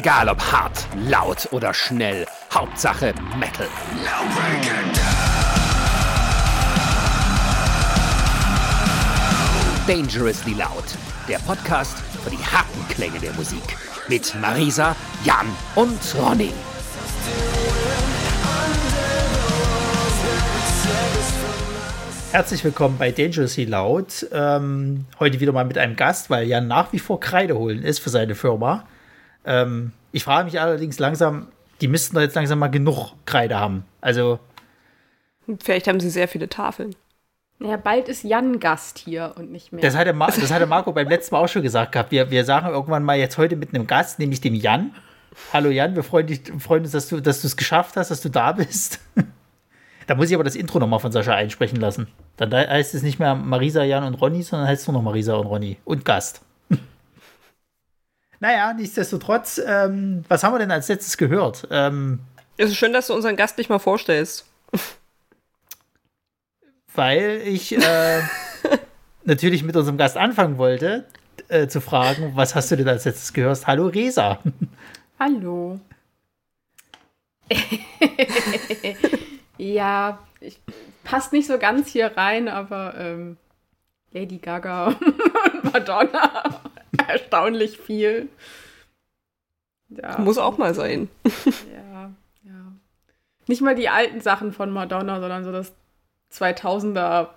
Egal ob hart, laut oder schnell, Hauptsache Metal. Dangerously Loud, der Podcast für die harten Klänge der Musik. Mit Marisa, Jan und Ronny. Herzlich willkommen bei Dangerously Loud. Ähm, heute wieder mal mit einem Gast, weil Jan nach wie vor Kreide holen ist für seine Firma. Ähm, ich frage mich allerdings langsam, die müssten da jetzt langsam mal genug Kreide haben. Also. Vielleicht haben sie sehr viele Tafeln. Ja, bald ist Jan Gast hier und nicht mehr. Das hatte, Ma das hatte Marco beim letzten Mal auch schon gesagt gehabt. Wir, wir sagen irgendwann mal jetzt heute mit einem Gast, nämlich dem Jan. Hallo Jan, wir freuen, dich, freuen uns, dass du dass es geschafft hast, dass du da bist. Da muss ich aber das Intro nochmal von Sascha einsprechen lassen. Dann heißt es nicht mehr Marisa, Jan und Ronny, sondern heißt es nur noch Marisa und Ronny. Und Gast. Naja, nichtsdestotrotz, ähm, was haben wir denn als letztes gehört? Ähm, es ist schön, dass du unseren Gast nicht mal vorstellst. Weil ich äh, natürlich mit unserem Gast anfangen wollte, äh, zu fragen, was hast du denn als letztes gehört? Hallo Resa. Hallo. Ja, ich, passt nicht so ganz hier rein, aber ähm, Lady Gaga und Madonna erstaunlich viel. Ja. Muss auch mal sein. Ja, ja. Nicht mal die alten Sachen von Madonna, sondern so das 2000er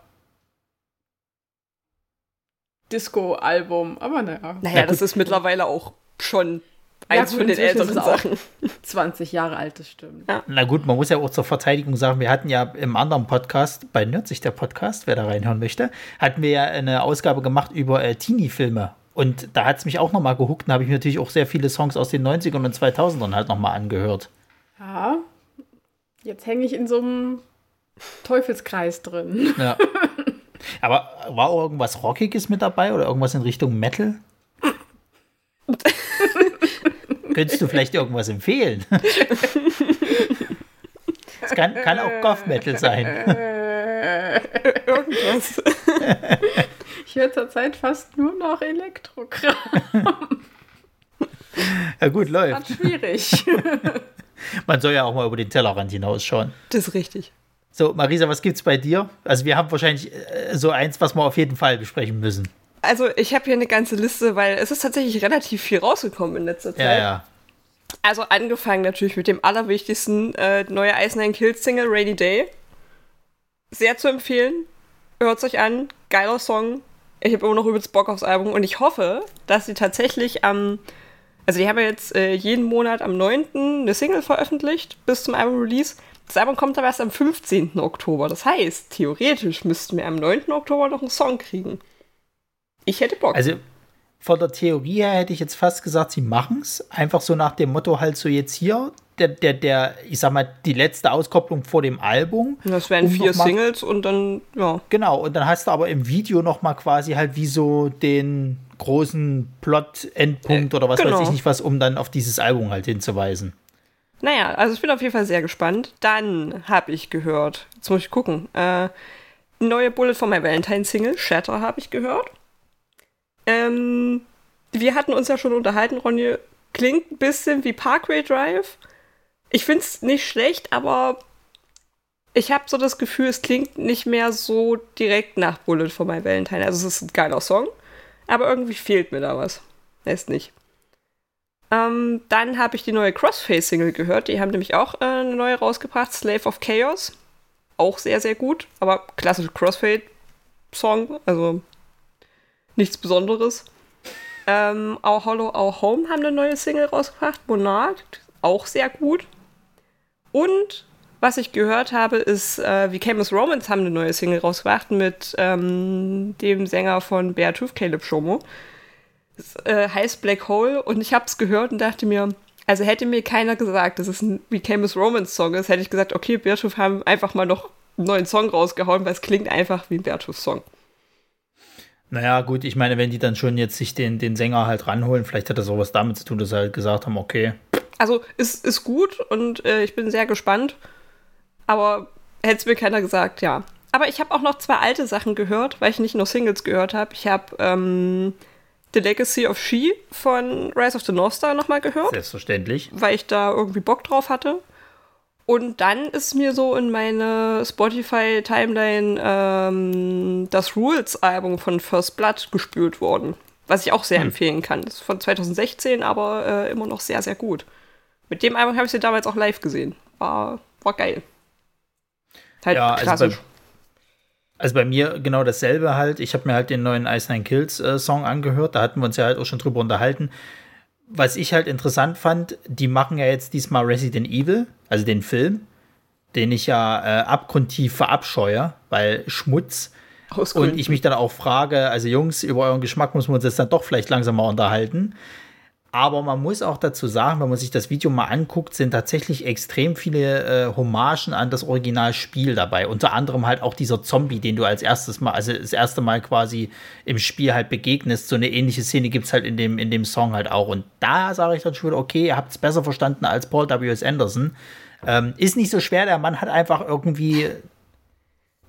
Disco-Album. Aber naja. Naja, das ist mittlerweile auch schon Eins ja, von den älteren Sachen. 20 Jahre alt, das stimmt. Ja. Na gut, man muss ja auch zur Verteidigung sagen, wir hatten ja im anderen Podcast, bei Nerdsich der Podcast, wer da reinhören möchte, hatten wir ja eine Ausgabe gemacht über äh, Teenie-Filme. Und da hat es mich auch nochmal gehuckt. Da habe ich mir natürlich auch sehr viele Songs aus den 90ern und 2000ern halt nochmal angehört. Ja, jetzt hänge ich in so einem Teufelskreis drin. Ja. Aber war auch irgendwas Rockiges mit dabei oder irgendwas in Richtung Metal? Könntest du vielleicht irgendwas empfehlen? Es kann, kann auch Goth Metal sein. Irgendwas. Ich höre zurzeit fast nur noch Elektrokram. Ja gut, läuft. Das schwierig. Man soll ja auch mal über den Tellerrand hinausschauen. Das ist richtig. So, Marisa, was gibt's bei dir? Also wir haben wahrscheinlich äh, so eins, was wir auf jeden Fall besprechen müssen. Also ich habe hier eine ganze Liste, weil es ist tatsächlich relativ viel rausgekommen in letzter Zeit. Ja, ja. Also angefangen natürlich mit dem allerwichtigsten, äh, neue Nine Kills Single, Rainy Day. Sehr zu empfehlen. Hört euch an. Geiler Song. Ich habe immer noch übelst Bock aufs Album und ich hoffe, dass sie tatsächlich am, also die haben ja jetzt äh, jeden Monat am 9. eine Single veröffentlicht bis zum Album-Release. Das Album kommt aber erst am 15. Oktober. Das heißt, theoretisch müssten wir am 9. Oktober noch einen Song kriegen. Ich hätte Bock. Also von der Theorie her hätte ich jetzt fast gesagt, sie machen es. Einfach so nach dem Motto halt so jetzt hier, der, der, der, ich sag mal, die letzte Auskopplung vor dem Album. Das wären um vier Singles und dann, ja. Genau, und dann hast du aber im Video noch mal quasi halt wie so den großen Plot-Endpunkt äh, oder was genau. weiß ich nicht was, um dann auf dieses Album halt hinzuweisen. Naja, also ich bin auf jeden Fall sehr gespannt. Dann habe ich gehört, jetzt muss ich gucken, äh, neue Bullet for My Valentine Single, Shatter, habe ich gehört. Ähm, wir hatten uns ja schon unterhalten, Ronny. Klingt ein bisschen wie Parkway Drive. Ich finde es nicht schlecht, aber ich habe so das Gefühl, es klingt nicht mehr so direkt nach Bullet for My Valentine. Also es ist ein geiler Song, aber irgendwie fehlt mir da was. Ist nicht. Ähm, dann habe ich die neue Crossface-Single gehört. Die haben nämlich auch äh, eine neue rausgebracht, Slave of Chaos. Auch sehr, sehr gut, aber klassische Crossfade-Song. Also nichts Besonderes. Ähm, auch Hollow Our Home haben eine neue Single rausgebracht, Monarch, auch sehr gut. Und was ich gehört habe, ist, äh, wie Camus Romans haben eine neue Single rausgebracht mit ähm, dem Sänger von Beartooth, Caleb Shomo. Das, äh, heißt Black Hole und ich habe es gehört und dachte mir, also hätte mir keiner gesagt, dass es ein wie Camus Romans Song ist, hätte ich gesagt, okay, Beartooth haben einfach mal noch einen neuen Song rausgehauen, weil es klingt einfach wie ein Beartooth Song. Naja, gut, ich meine, wenn die dann schon jetzt sich den, den Sänger halt ranholen, vielleicht hat das auch was damit zu tun, dass sie halt gesagt haben, okay. Also, ist, ist gut und äh, ich bin sehr gespannt. Aber hätte es mir keiner gesagt, ja. Aber ich habe auch noch zwei alte Sachen gehört, weil ich nicht nur Singles gehört habe. Ich habe ähm, The Legacy of She von Rise of the North Star nochmal gehört, Selbstverständlich. weil ich da irgendwie Bock drauf hatte. Und dann ist mir so in meine Spotify-Timeline ähm, das Rules-Album von First Blood gespült worden. Was ich auch sehr empfehlen kann. Das ist von 2016, aber äh, immer noch sehr, sehr gut. Mit dem Album habe ich sie damals auch live gesehen. War, war geil. Halt Ja, also klassisch. bei, also bei mir genau dasselbe halt. Ich habe mir halt den neuen Ice Nine Kills äh, Song angehört. Da hatten wir uns ja halt auch schon drüber unterhalten. Was ich halt interessant fand, die machen ja jetzt diesmal Resident Evil, also den Film, den ich ja äh, abgrundtief verabscheue, weil Schmutz. Und ich mich dann auch frage, also Jungs, über euren Geschmack muss man uns jetzt dann doch vielleicht langsam mal unterhalten. Aber man muss auch dazu sagen, wenn man sich das Video mal anguckt, sind tatsächlich extrem viele äh, Hommagen an das Originalspiel dabei. Unter anderem halt auch dieser Zombie, den du als erstes Mal, also das erste Mal quasi im Spiel halt begegnest. So eine ähnliche Szene gibt es halt in dem, in dem Song halt auch. Und da sage ich dann schon wieder, okay, ihr habt es besser verstanden als Paul W.S. Anderson. Ähm, ist nicht so schwer, der Mann hat einfach irgendwie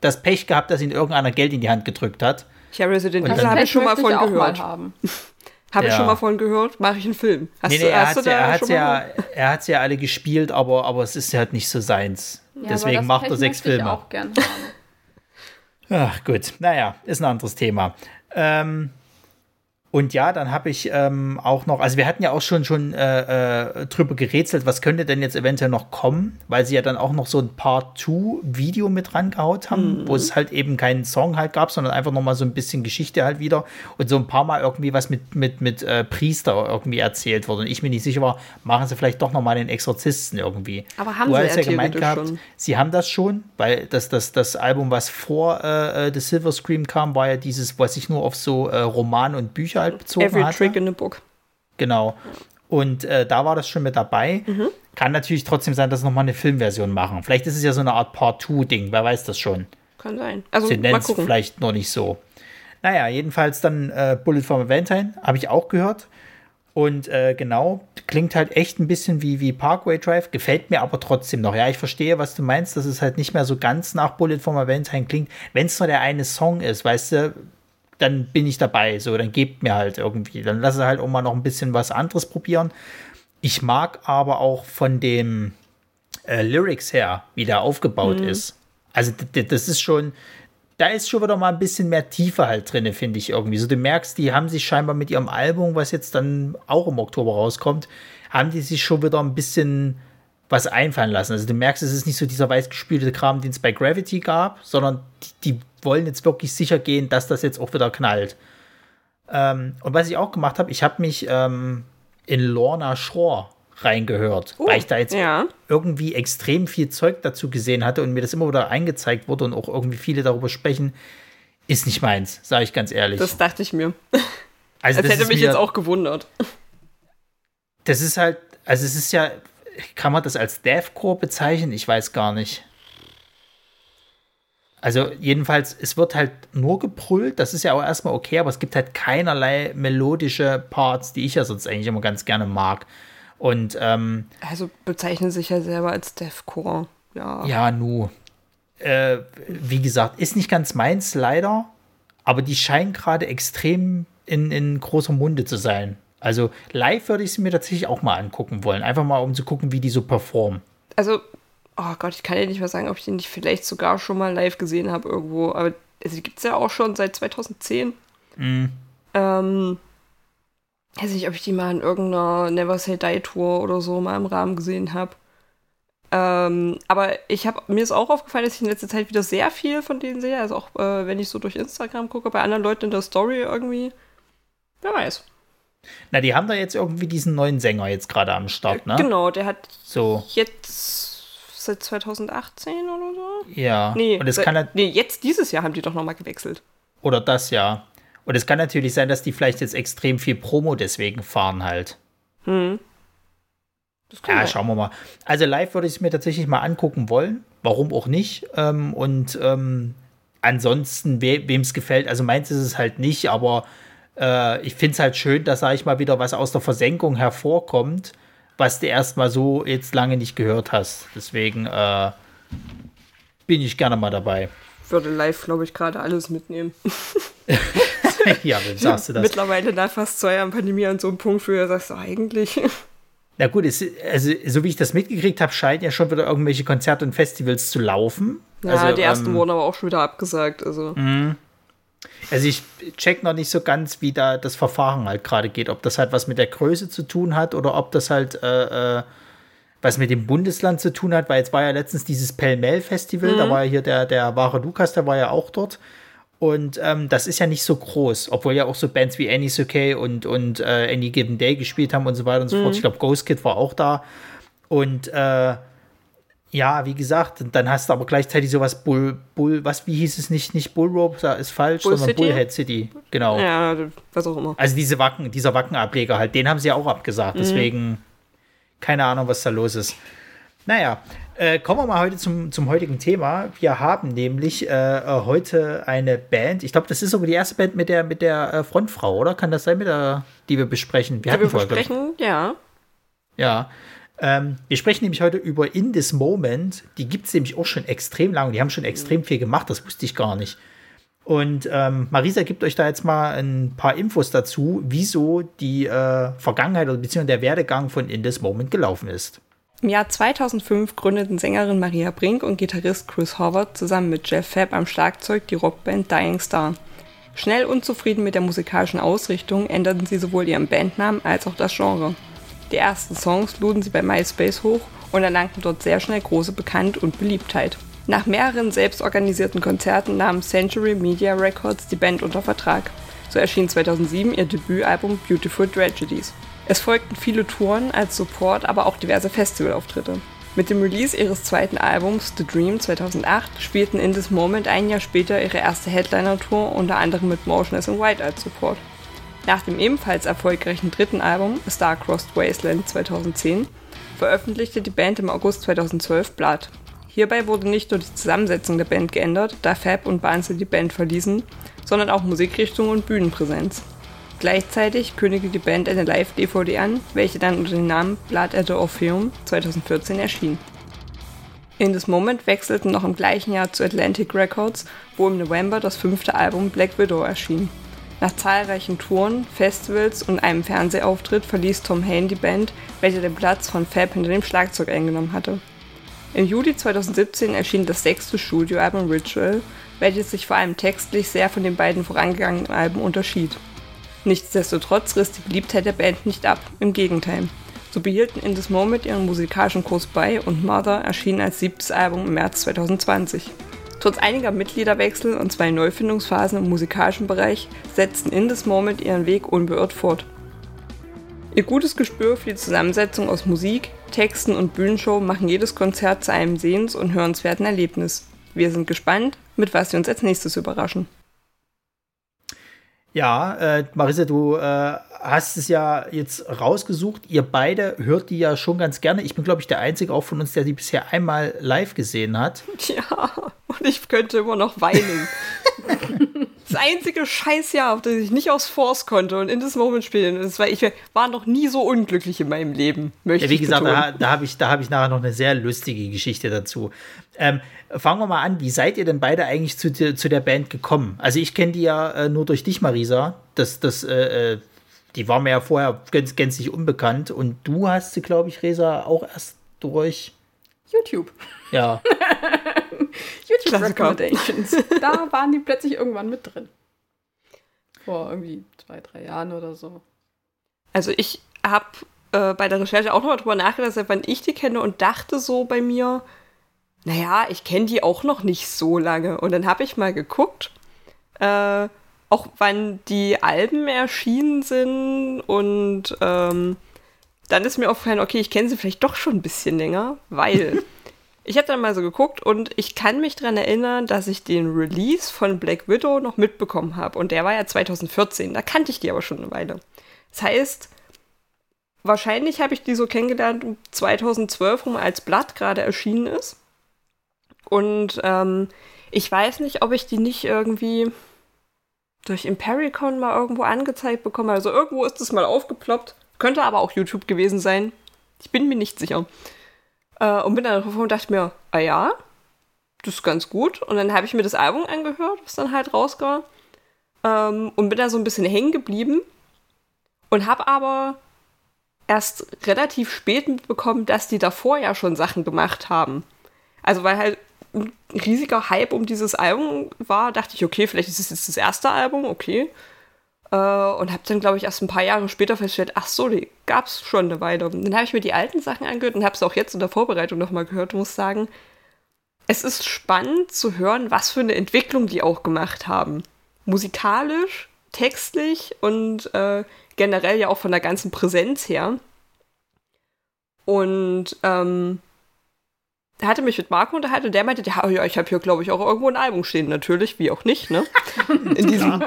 das Pech gehabt, dass ihn irgendeiner Geld in die Hand gedrückt hat. Ich habe Resident Evil dann- habe ich schon mal von auch gehört. Mal haben. Habe ich Ja. schon mal von gehört. Mache ich einen Film. Hast nee, du, nee, er hast hat du ja, da er hat's ja, er hat's ja alle gespielt, aber, aber es ist halt nicht so seins. Ja, Deswegen macht er sechs möchte ich Filme. auch gern haben. Ach gut, naja, ist ein anderes Thema. Ähm, und ja, dann habe ich ähm, auch noch, also wir hatten ja auch schon schon äh, äh, drüber gerätselt, was könnte denn jetzt eventuell noch kommen, weil sie ja dann auch noch so ein Part-2-Video mit rangehaut haben, wo es halt eben keinen Song halt gab, sondern einfach noch mal so ein bisschen Geschichte halt wieder und so ein paar Mal irgendwie was mit, mit, mit äh, Priester irgendwie erzählt wurde. Und ich mir nicht sicher war, machen sie vielleicht doch noch mal den Exorzisten irgendwie. Aber haben du sie hast ja gemeint gehabt, schon. sie haben das schon, weil das, das, das Album, was vor äh, äh, The Silver Scream kam, war ja dieses, was sich nur auf so äh, Romane und Bücher halt bezogen Every hatte. Trick in the Book. Genau. Und äh, da war das schon mit dabei. Mhm. Kann natürlich trotzdem sein, dass sie nochmal eine Filmversion machen. Vielleicht ist es ja so eine Art Part-2-Ding, wer weiß das schon. Kann sein. Also Sie nennen es vielleicht noch nicht so. Naja, jedenfalls dann äh, Bullet for Valentine, habe ich auch gehört. Und äh, genau, klingt halt echt ein bisschen wie, wie Parkway Drive, gefällt mir aber trotzdem noch. Ja, ich verstehe, was du meinst, dass es halt nicht mehr so ganz nach Bullet for Valentine klingt. Wenn es nur der eine Song ist, weißt du, dann bin ich dabei. So, dann gebt mir halt irgendwie. Dann lasse halt auch mal noch ein bisschen was anderes probieren. Ich mag aber auch von dem äh, Lyrics her, wie der aufgebaut ist. Also das ist schon, da ist schon wieder mal ein bisschen mehr Tiefe halt drin, finde ich irgendwie. So du merkst, die haben sich scheinbar mit ihrem Album, was jetzt dann auch im Oktober rauskommt, haben die sich schon wieder ein bisschen was einfallen lassen. Also du merkst, es ist nicht so dieser weißgespülte Kram, den es bei Gravity gab, sondern die, die wollen jetzt wirklich sicher gehen, dass das jetzt auch wieder knallt. Ähm, und was ich auch gemacht habe, ich habe mich ähm, in Lorna Shore reingehört, weil ich da jetzt Ja. irgendwie extrem viel Zeug dazu gesehen hatte und mir das immer wieder eingezeigt wurde und auch irgendwie viele darüber sprechen, ist nicht meins, sage ich ganz ehrlich. Das dachte ich mir. also Als das hätte mich mir, jetzt auch gewundert. Das ist halt, also es ist ja, kann man das als Deathcore bezeichnen? Ich weiß gar nicht. Also jedenfalls, es wird halt nur gebrüllt, das ist ja auch erstmal okay, aber es gibt halt keinerlei melodische Parts, die ich ja sonst eigentlich immer ganz gerne mag. Und ähm, Also bezeichnen sich ja selber als Deathcore. Ja. Ja, nu. Äh, wie gesagt, ist nicht ganz meins, leider. Aber die scheinen gerade extrem in, in großer Munde zu sein. Also live würde ich sie mir tatsächlich auch mal angucken wollen. Einfach mal, um zu gucken, wie die so performen. Also, oh Gott, ich kann ja nicht mal sagen, ob ich den nicht vielleicht sogar schon mal live gesehen habe irgendwo. Aber also, die gibt es ja auch schon seit 2010. Mhm. Ähm, weiß nicht, ob ich die mal in irgendeiner Never Say Die Tour oder so mal im Rahmen gesehen habe. Ähm, aber ich habe mir ist auch aufgefallen, dass ich in letzter Zeit wieder sehr viel von denen sehe. Also auch äh, wenn ich so durch Instagram gucke, bei anderen Leuten in der Story irgendwie. Wer weiß. Na, die haben da jetzt irgendwie diesen neuen Sänger jetzt gerade am Start, ne? Genau, der hat So, jetzt seit 2018 oder so. ja. Nee, Und es kann halt, nee, jetzt dieses Jahr haben die doch nochmal gewechselt. oder das ja. Und es kann natürlich sein, dass die vielleicht jetzt extrem viel Promo deswegen fahren halt. Das kann Ja, sein. schauen wir mal. Also live würde ich es mir tatsächlich mal angucken wollen. Warum auch nicht? Ähm, und ähm, ansonsten, we wem es gefällt, also meins ist es halt nicht, aber äh, ich finde es halt schön, dass, sag ich mal, wieder was aus der Versenkung hervorkommt, was du erstmal so jetzt lange nicht gehört hast. Deswegen äh, bin ich gerne mal dabei. würde live, glaube ich, gerade alles mitnehmen. ja, wem sagst du das? Mittlerweile nach fast zwei Jahren Pandemie an so einem Punkt, wo du sagst, oh, eigentlich. Na gut, es, also so wie ich das mitgekriegt habe, scheinen ja schon wieder irgendwelche Konzerte und Festivals zu laufen. Ja, also, die ersten ähm, wurden aber auch schon wieder abgesagt. Also. Also ich check noch nicht so ganz, wie da das Verfahren halt gerade geht. Ob das halt was mit der Größe zu tun hat oder ob das halt äh, äh, was mit dem Bundesland zu tun hat, weil jetzt war ja letztens dieses Pell-Mell-Festival, da war ja hier der, der wahre Lukas, der war ja auch dort. Und ähm, das ist ja nicht so groß, obwohl ja auch so Bands wie Annie's Okay und, und äh, Any Given Day gespielt haben und so weiter und so fort. Ich glaube, Ghost Kid war auch da. Und äh, ja, wie gesagt, dann hast du aber gleichzeitig sowas Bull, Bull, was, wie hieß es nicht, nicht Bullrope, da ist falsch, Bull sondern City? Bullhead City, genau. Ja, was auch immer. Also diese Wacken, dieser Wackenableger halt, den haben sie ja auch abgesagt, deswegen keine Ahnung, was da los ist. Naja, äh, kommen wir mal heute zum, zum heutigen Thema. Wir haben nämlich äh, äh, heute eine Band, ich glaube, das ist sogar die erste Band mit der, mit der äh, Frontfrau, oder? Kann das sein, mit der, die wir besprechen? Wir Die wir besprechen, ja. ja. Ähm, wir sprechen nämlich heute über In This Moment. Die gibt es nämlich auch schon extrem lange. Die haben schon extrem viel gemacht, das wusste ich gar nicht. Und ähm, Marisa gibt euch da jetzt mal ein paar Infos dazu, wieso die äh, Vergangenheit oder beziehungsweise der Werdegang von In This Moment gelaufen ist. Im Jahr 2005 gründeten Sängerin Maria Brink und Gitarrist Chris Howard zusammen mit Jeff Fabb am Schlagzeug die Rockband Dying Star. Schnell unzufrieden mit der musikalischen Ausrichtung änderten sie sowohl ihren Bandnamen als auch das Genre. Die ersten Songs luden sie bei MySpace hoch und erlangten dort sehr schnell große Bekannt und Beliebtheit. Nach mehreren selbstorganisierten Konzerten nahm Century Media Records die Band unter Vertrag. So erschien 2007 ihr Debütalbum Beautiful Tragedies. Es folgten viele Touren als Support, aber auch diverse Festivalauftritte. Mit dem Release ihres zweiten Albums The Dream 2008 spielten In This Moment ein Jahr später ihre erste Headliner-Tour, unter anderem mit Motionless in White als Support. Nach dem ebenfalls erfolgreichen dritten Album Star-Crossed Wasteland 2010 veröffentlichte die Band im August 2012 Blood. Hierbei wurde nicht nur die Zusammensetzung der Band geändert, da Fab und Barnsley die Band verließen, sondern auch Musikrichtung und Bühnenpräsenz. Gleichzeitig kündigte die Band eine Live-DVD an, welche dann unter dem Namen Blood at the Orpheum 2014 erschien. In This Moment wechselten noch im gleichen Jahr zu Atlantic Records, wo im November das fünfte Album Black Widow erschien. Nach zahlreichen Touren, Festivals und einem Fernsehauftritt verließ Tom Hain die Band, welcher den Platz von Fab hinter dem Schlagzeug eingenommen hatte. Im Juli 2017 erschien das sechste Studioalbum Ritual, welches sich vor allem textlich sehr von den beiden vorangegangenen Alben unterschied. Nichtsdestotrotz riss die Beliebtheit der Band nicht ab, im Gegenteil. So behielten In This Moment ihren musikalischen Kurs bei und Mother erschien als siebtes Album im März 2020. Trotz einiger Mitgliederwechsel und zwei Neufindungsphasen im musikalischen Bereich setzten In This Moment ihren Weg unbeirrt fort. Ihr gutes Gespür für die Zusammensetzung aus Musik, Texten und Bühnenshow machen jedes Konzert zu einem sehens- und hörenswerten Erlebnis. Wir sind gespannt, mit was sie uns als nächstes überraschen. Ja, äh, Marisa, du äh, hast es ja jetzt rausgesucht. Ihr beide hört die ja schon ganz gerne. Ich bin, glaube ich, der Einzige auch von uns, der die bisher einmal live gesehen hat. Ja, und ich könnte immer noch weinen. das einzige Scheißjahr, auf das ich nicht aus Force konnte und in das Moment spielen. Das war, ich war noch nie so unglücklich in meinem Leben, möchte Ja, wie ich gesagt, betonen. da, da habe ich, da hab ich nachher noch eine sehr lustige Geschichte dazu. Ähm, fangen wir mal an. Wie seid ihr denn beide eigentlich zu, der- zu der Band gekommen? Also ich kenne die ja äh, nur durch dich, Marisa. Das, das, äh, äh, die war mir ja vorher ganz, gänzlich unbekannt. Und du hast sie, glaube ich, Resa, auch erst durch. YouTube. Ja, YouTube Klassiker. Recommendations. Da waren die plötzlich irgendwann mit drin. Vor irgendwie zwei, drei Jahren oder so. Also ich habe äh, bei der Recherche auch nochmal drüber nachgedacht, seit wann ich die kenne und dachte so bei mir, naja, ich kenne die auch noch nicht so lange. Und dann habe ich mal geguckt, äh, auch wann die Alben erschienen sind und ähm, dann ist mir aufgefallen, okay, ich kenne sie vielleicht doch schon ein bisschen länger, weil ich habe dann mal so geguckt und ich kann mich daran erinnern, dass ich den Release von Black Widow noch mitbekommen habe. Und der war ja 2014, da kannte ich die aber schon eine Weile. Das heißt, wahrscheinlich habe ich die so kennengelernt um 2012 rum, als Blatt gerade erschienen ist. Und ähm, ich weiß nicht, ob ich die nicht irgendwie durch Impericon mal irgendwo angezeigt bekomme. Also irgendwo ist es mal aufgeploppt. Könnte aber auch YouTube gewesen sein. Ich bin mir nicht sicher. Äh, und bin dann drauf und dachte mir, ah ja, das ist ganz gut. Und dann habe ich mir das Album angehört, was dann halt rauskam. ähm, und bin da so ein bisschen hängen geblieben und habe aber erst relativ spät mitbekommen, dass die davor ja schon Sachen gemacht haben. Also weil halt ein riesiger Hype um dieses Album war, dachte ich, okay, vielleicht ist es jetzt das erste Album, okay. Äh, und habe dann, glaube ich, erst ein paar Jahre später festgestellt, ach so, die gab es schon eine Weile. Und dann habe ich mir die alten Sachen angehört und habe es auch jetzt in der Vorbereitung nochmal gehört und muss sagen, es ist spannend zu hören, was für eine Entwicklung die auch gemacht haben. Musikalisch, textlich und äh, generell ja auch von der ganzen Präsenz her. Und ähm, hatte mich mit Marco unterhalten und der meinte, ja, ja ich habe hier, glaube ich, auch irgendwo ein Album stehen. Natürlich, wie auch nicht, ne? In diesem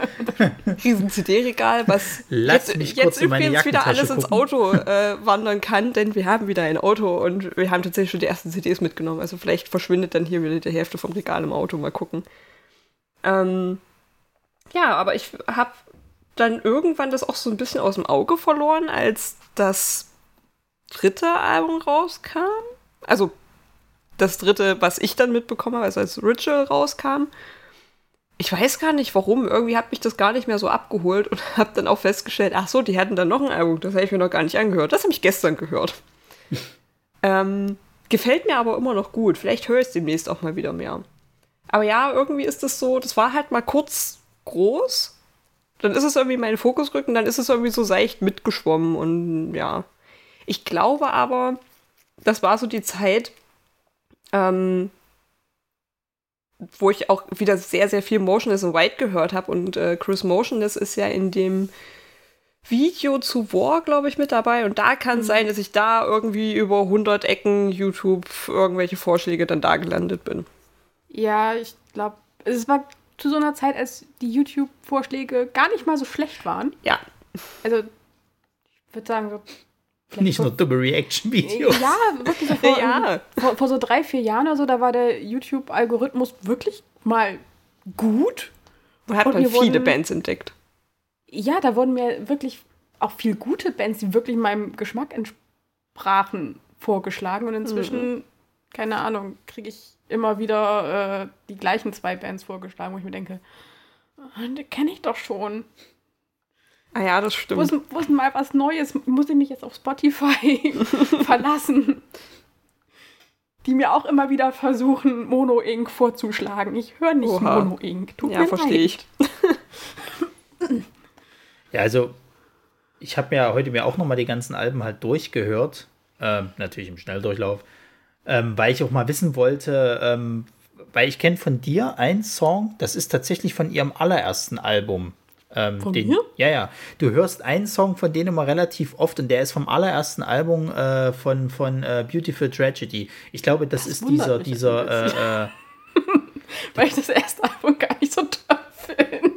riesen CD-Regal, was Lass jetzt, jetzt übrigens wieder alles ins gucken. Auto äh, wandern kann, denn wir haben wieder ein Auto und wir haben tatsächlich schon die ersten CDs mitgenommen. Also vielleicht verschwindet dann hier wieder die Hälfte vom Regal im Auto. Mal gucken. Ähm, ja, aber ich habe dann irgendwann das auch so ein bisschen aus dem Auge verloren, als das dritte Album rauskam. Also das dritte, was ich dann mitbekommen habe, also als Ritual rauskam. Ich weiß gar nicht warum, irgendwie hat mich das gar nicht mehr so abgeholt und habe dann auch festgestellt, ach so, die hatten dann noch ein Album, das habe ich mir noch gar nicht angehört. Das habe ich gestern gehört. ähm, gefällt mir aber immer noch gut. Vielleicht höre ich es demnächst auch mal wieder mehr. Aber ja, irgendwie ist das so, das war halt mal kurz groß. Dann ist es irgendwie mein Fokusrücken, dann ist es irgendwie so seicht mitgeschwommen und ja. Ich glaube aber, das war so die Zeit, ähm, wo ich auch wieder sehr, sehr viel Motionless in White gehört habe. Und äh, Chris Motionless ist ja in dem Video zu War, glaube ich, mit dabei. Und da kann es sein, dass ich da irgendwie über 100 Ecken YouTube irgendwelche Vorschläge dann da gelandet bin. Ja, ich glaube, es war zu so einer Zeit, als die YouTube-Vorschläge gar nicht mal so schlecht waren. Ja, Also, ich würde sagen, so vielleicht Nicht so- nur dumme Reaction-Videos. Ja, wirklich so vor, Ja. vor, vor so drei, vier Jahren oder so, da war der YouTube-Algorithmus wirklich mal gut. man hat man viele wurden- Bands entdeckt. Ja, da wurden mir wirklich auch viel gute Bands, die wirklich meinem Geschmack entsprachen, vorgeschlagen. Und inzwischen, keine Ahnung, kriege ich immer wieder äh, die gleichen zwei Bands vorgeschlagen, wo ich mir denke, ah, die kenne ich doch schon. Ah ja, das stimmt. wo ist denn mal was Neues? Muss ich mich jetzt auf Spotify verlassen? Die mir auch immer wieder versuchen, Mono Inc. vorzuschlagen. Ich höre nicht Oha. Mono Inc. Tut Ja, mir verstehe leid. ich. Ja, also ich habe mir heute mir auch noch mal die ganzen Alben halt durchgehört, ähm, natürlich im Schnelldurchlauf, ähm, weil ich auch mal wissen wollte, ähm, weil ich kenne von dir einen Song, das ist tatsächlich von ihrem allerersten Album. Ähm, Von den, mir? Ja, ja. Du hörst einen Song von denen immer relativ oft und der ist vom allerersten Album äh, von, von äh, Beautiful Tragedy. Ich glaube, das, Das ist dieser, dieser, äh, äh, Weil ich das erste Album gar nicht so toll finde.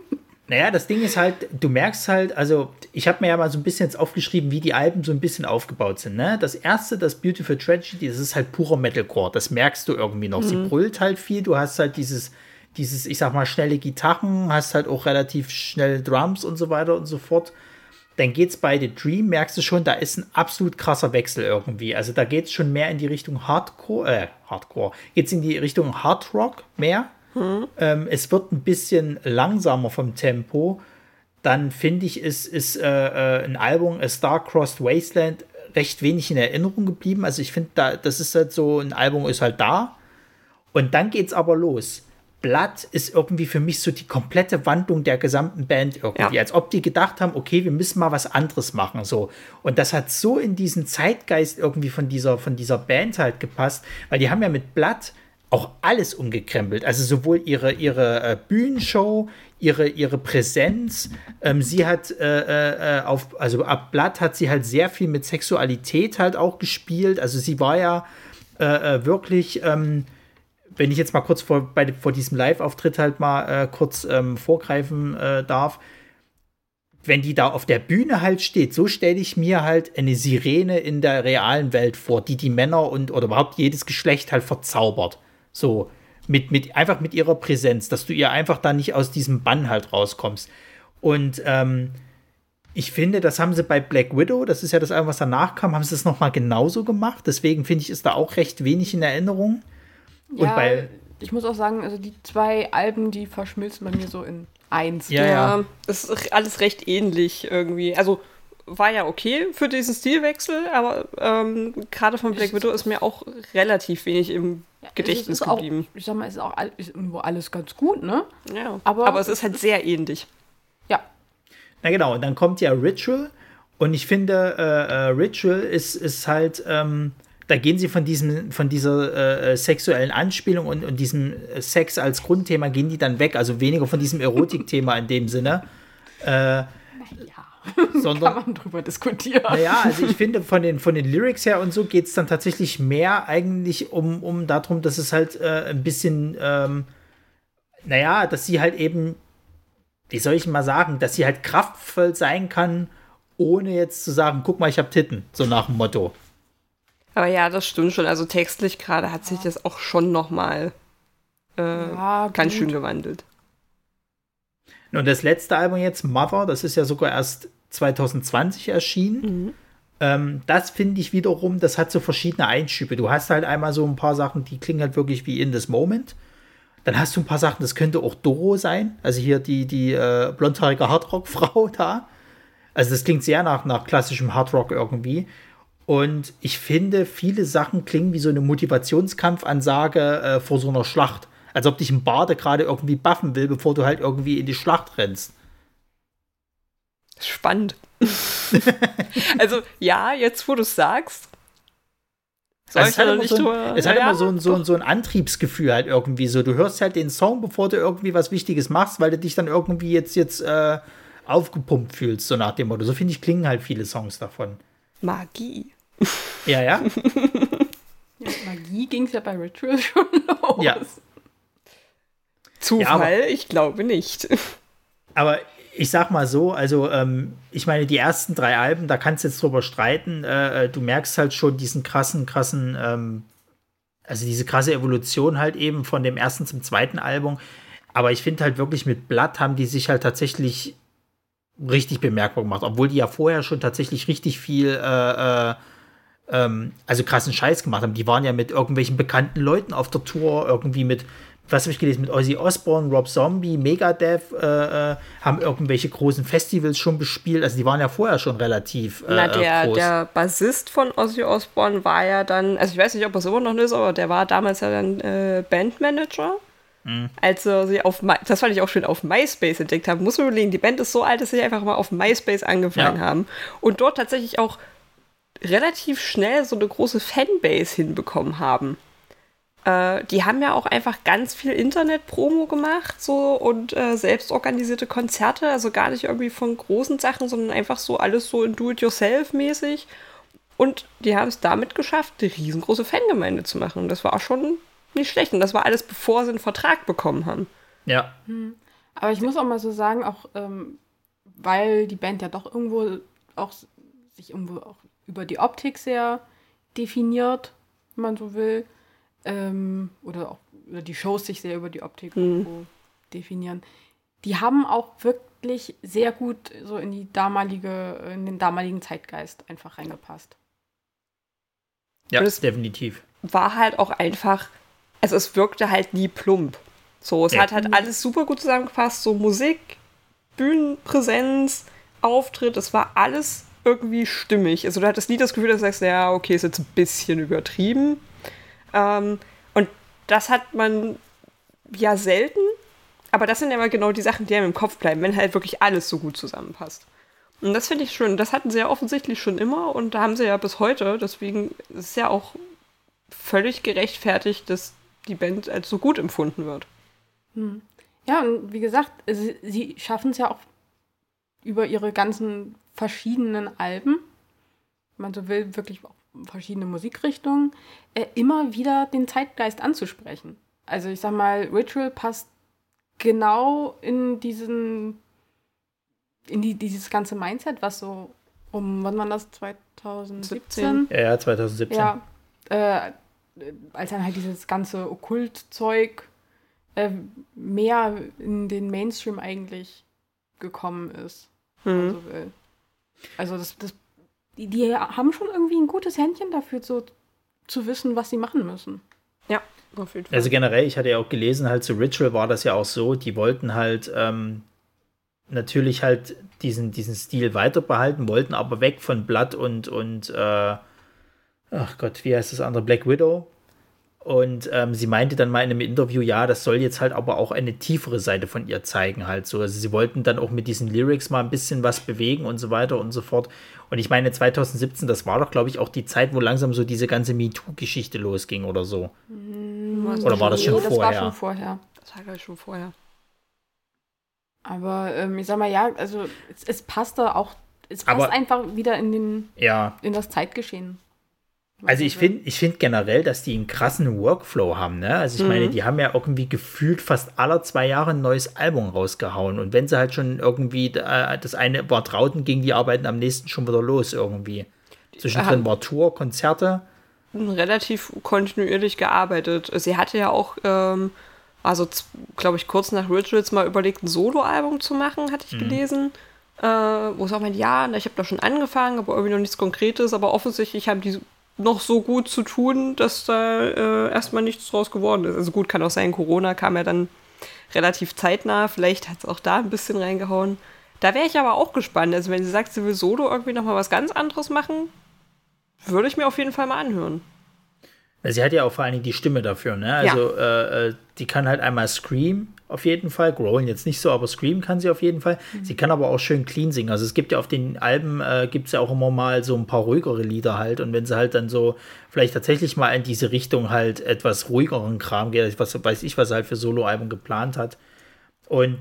Naja, das Ding ist halt, du merkst halt, also ich habe mir ja mal so ein bisschen jetzt aufgeschrieben, wie die Alben so ein bisschen aufgebaut sind. Ne? Das erste, das Beautiful Tragedy, das ist halt purer Metalcore. Das merkst du irgendwie noch. Sie brüllt halt viel. Du hast halt dieses, dieses, ich sag mal, schnelle Gitarren, hast halt auch relativ schnell Drums und so weiter und so fort. Dann geht's bei The Dream, merkst du schon, da ist ein absolut krasser Wechsel irgendwie. Also da geht's schon mehr in die Richtung Hardcore, äh, Hardcore, geht's in die Richtung Hard Rock mehr. Ähm, es wird ein bisschen langsamer vom Tempo. Dann finde ich, ist, ist äh, äh, ein Album, A Star-Crossed Wasteland, recht wenig in Erinnerung geblieben. Also ich finde, da, das ist halt so, ein Album ist halt da. Und dann geht's aber los. Blood ist irgendwie für mich so die komplette Wandlung der gesamten Band irgendwie. Ja. Als ob die gedacht haben, okay, wir müssen mal was anderes machen. So. Und das hat so in diesen Zeitgeist irgendwie von dieser, von dieser Band halt gepasst, weil die haben ja mit Blood auch alles umgekrempelt. Also sowohl ihre, ihre äh, Bühnenshow, ihre, ihre Präsenz. Ähm, sie hat äh, äh, auf, also ab Blatt hat sie halt sehr viel mit Sexualität halt auch gespielt. Also sie war ja äh, äh, wirklich, ähm, wenn ich jetzt mal kurz vor, bei, vor diesem Live-Auftritt halt mal äh, kurz ähm, vorgreifen äh, darf, wenn die da auf der Bühne halt steht, so stelle ich mir halt eine Sirene in der realen Welt vor, die die Männer und oder überhaupt jedes Geschlecht halt verzaubert. So, mit, mit, einfach mit ihrer Präsenz, dass du ihr einfach da nicht aus diesem Bann halt rauskommst. Und ähm, ich finde, das haben sie bei Black Widow, das ist ja das Album, was danach kam, haben sie es nochmal genauso gemacht. Deswegen finde ich, ist da auch recht wenig in Erinnerung. Ja, Und bei, ich muss auch sagen, also die zwei Alben, die verschmilzen bei mir so in eins. Ja, ja. Ja, es ist alles recht ähnlich irgendwie. Also war ja okay für diesen Stilwechsel, aber ähm, gerade von Black Widow ist mir auch relativ wenig im Ja, Gedächtnis ist auch, geblieben. Ich sag mal, es ist auch all- ist irgendwo alles ganz gut, ne? Ja. aber- aber es ist halt sehr ähnlich. Ja. Na genau, und dann kommt ja Ritual. Und ich finde, äh, äh, Ritual ist, ist halt, ähm, da gehen sie von diesem, von dieser äh, sexuellen Anspielung und, und diesem Sex als Grundthema gehen die dann weg. Also weniger von diesem Erotikthema in dem Sinne. Äh, Kann sondern, man drüber diskutieren. naja, also ich finde, von den, von den Lyrics her und so geht es dann tatsächlich mehr eigentlich um, um darum, dass es halt äh, ein bisschen, ähm, naja, dass sie halt eben, wie soll ich mal sagen, dass sie halt kraftvoll sein kann, ohne jetzt zu sagen, guck mal, ich habe Titten, so nach dem Motto. Aber ja, das stimmt schon. Also textlich gerade hat sich das auch schon noch mal äh, Ja, ganz schön gewandelt. Und das letzte Album jetzt, Mother, das ist ja sogar erst 2020 erschienen. Ähm, das finde ich wiederum, das hat so verschiedene Einschübe. Du hast halt einmal so ein paar Sachen, die klingen halt wirklich wie In This Moment. Dann hast du ein paar Sachen, das könnte auch Doro sein. Also hier die, die äh, blondhaarige Hardrock-Frau da. Also das klingt sehr nach, nach klassischem Hardrock irgendwie. Und ich finde, viele Sachen klingen wie so eine Motivationskampfansage äh, vor so einer Schlacht. Als ob dich ein Bade gerade irgendwie buffen will, bevor du halt irgendwie in die Schlacht rennst. Spannend. also ja, jetzt wo du es sagst. Also da noch immer nicht so ein, es hat Ja, immer so ein, so, ein, so ein Antriebsgefühl halt irgendwie so. Du hörst halt den Song, bevor du irgendwie was Wichtiges machst, weil du dich dann irgendwie jetzt, jetzt äh, aufgepumpt fühlst, so nach dem Motto. So finde ich, klingen halt viele Songs davon. Magie. Ja, ja. Ja, Magie ging es ja bei Ritual schon los. Ja. Zufall? ich glaube nicht. Aber ich sag mal so, also ähm, ich meine, die ersten drei Alben, da kannst du jetzt drüber streiten. Äh, äh, du merkst halt schon diesen krassen, krassen, ähm, also diese krasse Evolution halt eben von dem ersten zum zweiten Album. Aber ich finde halt wirklich mit Blatt haben die sich halt tatsächlich richtig bemerkbar gemacht, obwohl die ja vorher schon tatsächlich richtig viel, äh, äh, ähm, also krassen Scheiß gemacht haben. Die waren ja mit irgendwelchen bekannten Leuten auf der Tour, irgendwie mit, was habe ich gelesen, mit Ozzy Osbourne, Rob Zombie, Megadeth, äh, äh, haben irgendwelche großen Festivals schon bespielt. Also die waren ja vorher schon relativ äh, Na, der, groß. der Bassist von Ozzy Osbourne war ja dann, also ich weiß nicht, ob er es immer noch ist, aber der war damals ja dann äh, Bandmanager. Mhm. Als er sie auf, My- das fand ich auch schön, auf MySpace entdeckt haben. Muss man überlegen, die Band ist so alt, dass sie einfach mal auf MySpace angefangen Ja. haben und dort tatsächlich auch relativ schnell so eine große Fanbase hinbekommen haben. Äh, die haben ja auch einfach ganz viel Internet-Promo gemacht so und äh, selbst organisierte Konzerte, also gar nicht irgendwie von großen Sachen, sondern einfach so alles so in Do-it-yourself-mäßig. Und die haben es damit geschafft, eine riesengroße Fangemeinde zu machen. Das war schon nicht schlecht. Und das war alles, bevor sie einen Vertrag bekommen haben. ja. Aber ich muss auch mal so sagen, auch ähm, weil die Band ja doch irgendwo auch sich irgendwo auch über die Optik sehr definiert, wenn man so will, ähm, oder auch oder die Shows sich sehr über die Optik irgendwo definieren. Die haben auch wirklich sehr gut so in die damalige, in den damaligen Zeitgeist einfach reingepasst. Ja, es- definitiv. War halt auch einfach, also es wirkte halt nie plump. So, es Ja. hat halt alles super gut zusammengepasst. So Musik, Bühnenpräsenz, Auftritt, es war alles irgendwie stimmig. Also du hattest nie das Gefühl, dass du sagst, ja, okay, ist jetzt ein bisschen übertrieben. Ähm, und das hat man ja selten, aber das sind ja immer genau die Sachen, die einem im Kopf bleiben, wenn halt wirklich alles so gut zusammenpasst. Und das finde ich schön. Das hatten sie ja offensichtlich schon immer und da haben sie ja bis heute. Deswegen ist es ja auch völlig gerechtfertigt, dass die Band als so gut empfunden wird. Ja, und wie gesagt, sie, sie schaffen es ja auch über ihre ganzen verschiedenen Alben, wenn man so will, wirklich auch verschiedene Musikrichtungen, äh, immer wieder den Zeitgeist anzusprechen. Also ich sag mal, Ritual passt genau in diesen, in die, dieses ganze Mindset, was so um, wann war das, 2017? Ja, ja, 2017. Ja, äh, als dann halt dieses ganze Okkult-Zeug äh, mehr in den Mainstream eigentlich gekommen ist. Wenn man Mhm. so will. Also das, das, die, die haben schon irgendwie ein gutes Händchen dafür, so zu wissen, was sie machen müssen. Ja, auf jeden Fall. Also generell, ich hatte ja auch gelesen, halt zu Ritual war das ja auch so, die wollten halt ähm, natürlich halt diesen, diesen Stil weiter behalten, wollten aber weg von Blood und, und äh, ach Gott, wie heißt das andere? Black Widow. Und ähm, sie meinte dann mal in einem Interview, ja, das soll jetzt halt aber auch eine tiefere Seite von ihr zeigen, halt so. Also sie wollten dann auch mit diesen Lyrics mal ein bisschen was bewegen und so weiter und so fort. Und ich meine, 2017, das war doch, glaube ich, auch die Zeit, wo langsam so diese ganze MeToo-Geschichte losging oder so. Mhm, Oder war das schon nee, Das war vorher? schon vorher. Das war, glaube ich, schon vorher. Aber ähm, ich sag mal, ja, also es, es passt da auch, es passt Aber- einfach wieder in, den, Ja, in das Zeitgeschehen. Also ich finde ich find generell, dass die einen krassen Workflow haben. Ne? Also ich meine, die haben ja irgendwie gefühlt fast alle zwei Jahre ein neues Album rausgehauen. Und wenn sie halt schon irgendwie, äh, das eine war draußen, ging die Arbeiten am nächsten schon wieder los irgendwie. Zwischendrin war Tour, Konzerte. relativ kontinuierlich gearbeitet. Sie hatte ja auch, ähm, also glaube ich, kurz nach Rituals mal überlegt, ein Soloalbum zu machen, hatte ich gelesen. Äh, wo es auch meint, ja, ich habe da schon angefangen, aber irgendwie noch nichts Konkretes. Aber offensichtlich haben die noch so gut zu tun, dass da äh, erstmal nichts draus geworden ist. Also gut, kann auch sein, Corona kam ja dann relativ zeitnah. Vielleicht hat es auch da ein bisschen reingehauen. Da wäre ich aber auch gespannt. Also wenn sie sagt, sie will solo irgendwie nochmal was ganz anderes machen, würde ich mir auf jeden Fall mal anhören. Sie hat ja auch vor allen Dingen die Stimme dafür. Ne? Also äh, äh, die kann halt einmal Scream auf jeden Fall. Growlen jetzt nicht so, aber Scream kann sie auf jeden Fall. Sie kann aber auch schön clean singen. Also es gibt ja auf den Alben, äh, gibt es ja auch immer mal so ein paar ruhigere Lieder halt. Und wenn sie halt dann so vielleicht tatsächlich mal in diese Richtung halt etwas ruhigeren Kram geht, was weiß ich, was sie halt für Soloalbum geplant hat. Und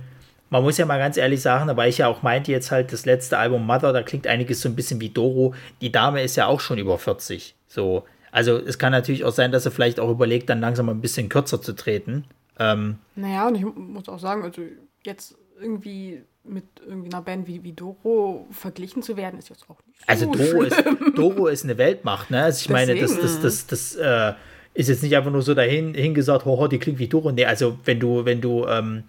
man muss ja mal ganz ehrlich sagen, weil ich ja auch meinte jetzt halt das letzte Album Mother, da klingt einiges so ein bisschen wie Doro. Die Dame ist ja auch schon über 40. So. Also es kann natürlich auch sein, dass sie vielleicht auch überlegt, dann langsam mal ein bisschen kürzer zu treten. Ähm, Naja, und ich muss auch sagen, also jetzt irgendwie mit irgendwie einer Band wie, wie Doro verglichen zu werden, ist jetzt auch nicht so also Doro ist. Doro ist eine Weltmacht, ne? Also ich meine, das, das, das, das äh, ist jetzt nicht einfach nur so dahin hingesagt, hoho, die klingt wie Doro. Nee, also wenn du, wenn du, ähm,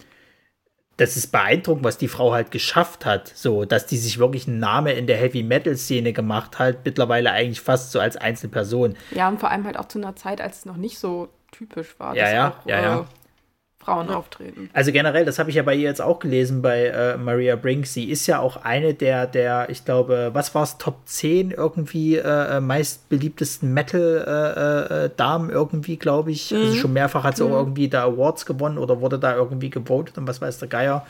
das ist beeindruckend, was die Frau halt geschafft hat, so, dass die sich wirklich einen Namen in der Heavy-Metal-Szene gemacht hat, mittlerweile eigentlich fast so als Einzelperson. Ja, und vor allem halt auch zu einer Zeit, als es noch nicht so typisch war, Ja, ja, auch ja, ja. Äh, Frauen auftreten. Also generell, das habe ich ja bei ihr jetzt auch gelesen bei äh, Maria Brink. Sie ist ja auch eine der, der ich glaube, was war es, Top 10 irgendwie äh, meist beliebtesten Metal-Damen irgendwie, glaube ich. Also schon mehrfach hat sie auch irgendwie da Awards gewonnen oder wurde da irgendwie gewotet und was weiß der Geier.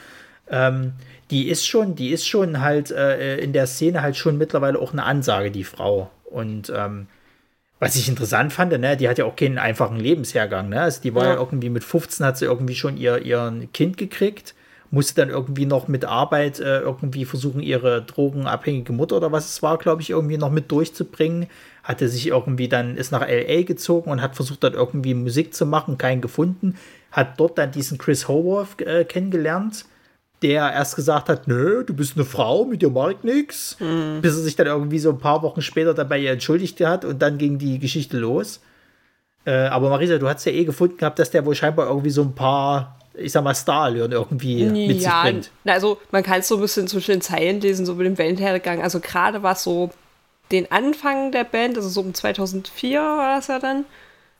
Ähm, die ist schon, die ist schon halt äh, in der Szene halt schon mittlerweile auch eine Ansage, die Frau. Und ähm, was ich interessant fand, ne, die hat ja auch keinen einfachen Lebenshergang. Ne? Also die war ja. Ja. irgendwie mit 15 hat sie irgendwie schon ihr, ihr Kind gekriegt, musste dann irgendwie noch mit Arbeit äh, irgendwie versuchen, ihre drogenabhängige Mutter oder was es war, glaube ich, irgendwie noch mit durchzubringen. Hatte sich irgendwie dann, ist nach LA gezogen und hat versucht, dort irgendwie Musik zu machen, keinen gefunden. Hat dort dann diesen Chris Howarth äh, kennengelernt, der erst gesagt hat, nö, du bist eine Frau, mit dir mag ich nix. Bis er sich dann irgendwie so ein paar Wochen später dabei ihr entschuldigt hat und dann ging die Geschichte los. Äh, aber Marisa, du hast ja eh gefunden gehabt, dass der wohl scheinbar irgendwie so ein paar, ich sag mal, Starallüren irgendwie mit sich ja, bringt. na, also man kann es so ein bisschen zwischen den Zeilen lesen, so mit dem Wellenhergang. Also gerade was so den Anfang der Band, also so um 2004 war das ja dann,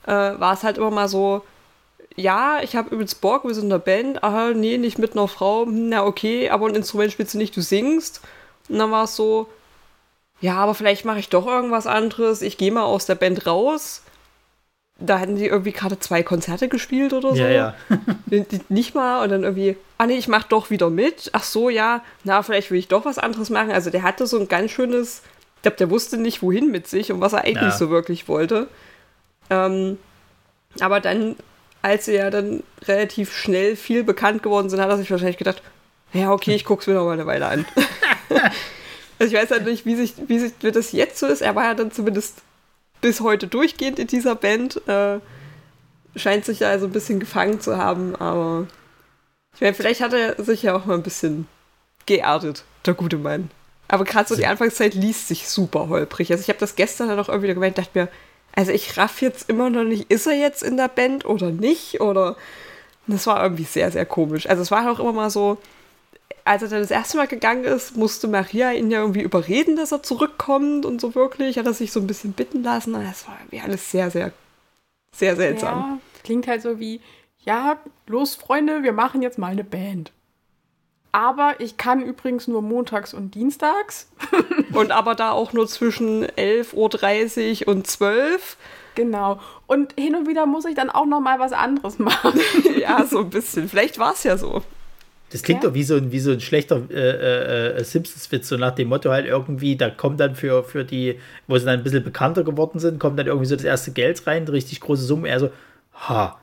äh, war es halt immer mal so, ja, ich habe übelst Bock, wir sind in der Band, aha, nee, nicht mit einer Frau, hm, na okay, aber ein Instrument spielst du nicht, du singst. Und dann war es so, ja, aber vielleicht mache ich doch irgendwas anderes, ich gehe mal aus der Band raus. Da hatten die irgendwie gerade zwei Konzerte gespielt oder so. Ja, ja. Nicht mal und dann irgendwie, ah nee, ich mach doch wieder mit. Ach so, ja, na, vielleicht will ich doch was anderes machen. Also der hatte so ein ganz schönes, ich glaube, der wusste nicht, wohin mit sich und was er eigentlich Ja. so wirklich wollte. Ähm, aber dann, als sie ja dann relativ schnell viel bekannt geworden sind, hat er sich wahrscheinlich gedacht, ja, okay, ich guck's mir noch mal eine Weile an. also ich weiß halt nicht, wie sich, wie sich wie das jetzt so ist. Er war ja dann zumindest bis heute durchgehend in dieser Band. Äh, scheint sich da also ein bisschen gefangen zu haben, aber ich meine, vielleicht hat er sich ja auch mal ein bisschen geerdet, der gute Mann. Aber gerade so die Anfangszeit liest sich super holprig. Also ich habe das gestern dann auch irgendwie gemeint, dachte mir, also ich raff jetzt immer noch nicht, ist er jetzt in der Band oder nicht? Oder das war irgendwie sehr, sehr komisch. Also es war auch immer mal so, als er dann das erste Mal gegangen ist, musste Maria ihn ja irgendwie überreden, dass er zurückkommt und so wirklich. Hat er sich so ein bisschen bitten lassen. Das war irgendwie alles sehr, sehr, sehr seltsam. Ja, klingt halt so wie, ja, los Freunde, wir machen jetzt mal eine Band. Aber ich kann übrigens nur montags und dienstags. und aber da auch nur zwischen 11.30 Uhr und 12 Genau. Und hin und wieder muss ich dann auch noch mal was anderes machen. ja, so ein bisschen. Vielleicht war es ja so. Das klingt ja. doch wie so ein, wie so ein schlechter äh, äh, äh, Simpsons-Witz, so nach dem Motto halt irgendwie, da kommt dann für, für die, wo sie dann ein bisschen bekannter geworden sind, kommt dann irgendwie so das erste Geld rein, richtig große Summe. Er so, ha,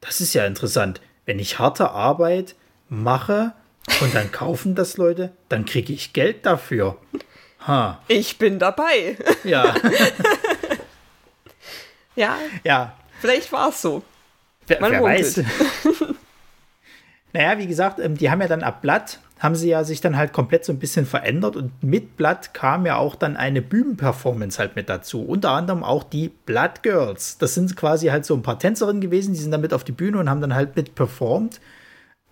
das ist ja interessant. Wenn ich harte Arbeit mache und dann kaufen das Leute, dann kriege ich Geld dafür. Ha. Ich bin dabei. Ja. ja. Ja. Vielleicht war es so. Wer, wer weiß. naja, wie gesagt, ähm, die haben ja dann ab Blatt, haben sie ja sich dann halt komplett so ein bisschen verändert und mit Blatt kam ja auch dann eine Bühnenperformance halt mit dazu. Unter anderem auch die Blood Girls. Das sind quasi halt so ein paar Tänzerinnen gewesen, die sind dann mit auf die Bühne und haben dann halt mit performt.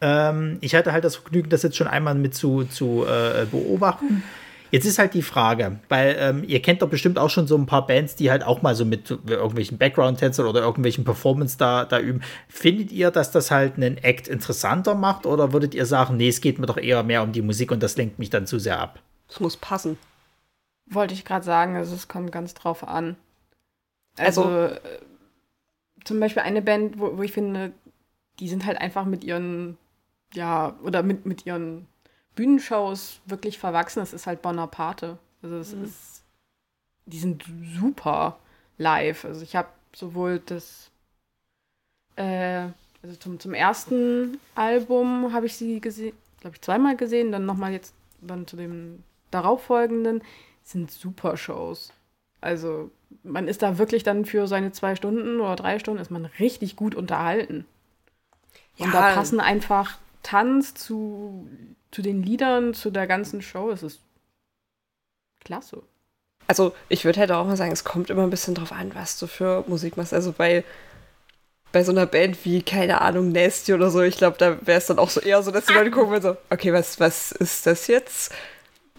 Ähm, ich hatte halt das Vergnügen, das jetzt schon einmal mit zu, zu äh, beobachten. Jetzt ist halt die Frage, weil ähm, ihr kennt doch bestimmt auch schon so ein paar Bands, die halt auch mal so mit irgendwelchen Background-Tänzern oder irgendwelchen Performance da, da üben. Findet ihr, dass das halt einen Act interessanter macht oder würdet ihr sagen, nee, es geht mir doch eher mehr um die Musik und das lenkt mich dann zu sehr ab? Es muss passen. Wollte ich gerade sagen, also es kommt ganz drauf an. Also, also äh, zum Beispiel eine Band, wo, wo ich finde, die sind halt einfach mit ihren, ja, oder mit, mit ihren Bühnenshows wirklich verwachsen ist, ist halt Bonaparte. Also es mhm. ist, die sind super live. Also ich habe sowohl das, äh, also zum, zum ersten Album habe ich sie gesehen, glaube ich, zweimal gesehen, dann nochmal jetzt, dann zu dem darauffolgenden, sind super Shows. Also man ist da wirklich dann für seine zwei Stunden oder drei Stunden ist man richtig gut unterhalten. Und ja. da passen einfach Tanz zu zu den Liedern, zu der ganzen Show ist es klasse. Also ich würde halt auch mal sagen, es kommt immer ein bisschen drauf an, was du für Musik machst. Also bei, bei so einer Band wie, keine Ahnung, Nasty oder so, ich glaube, da wäre es dann auch so eher so, dass die Leute gucken und so, okay, was, was ist das jetzt?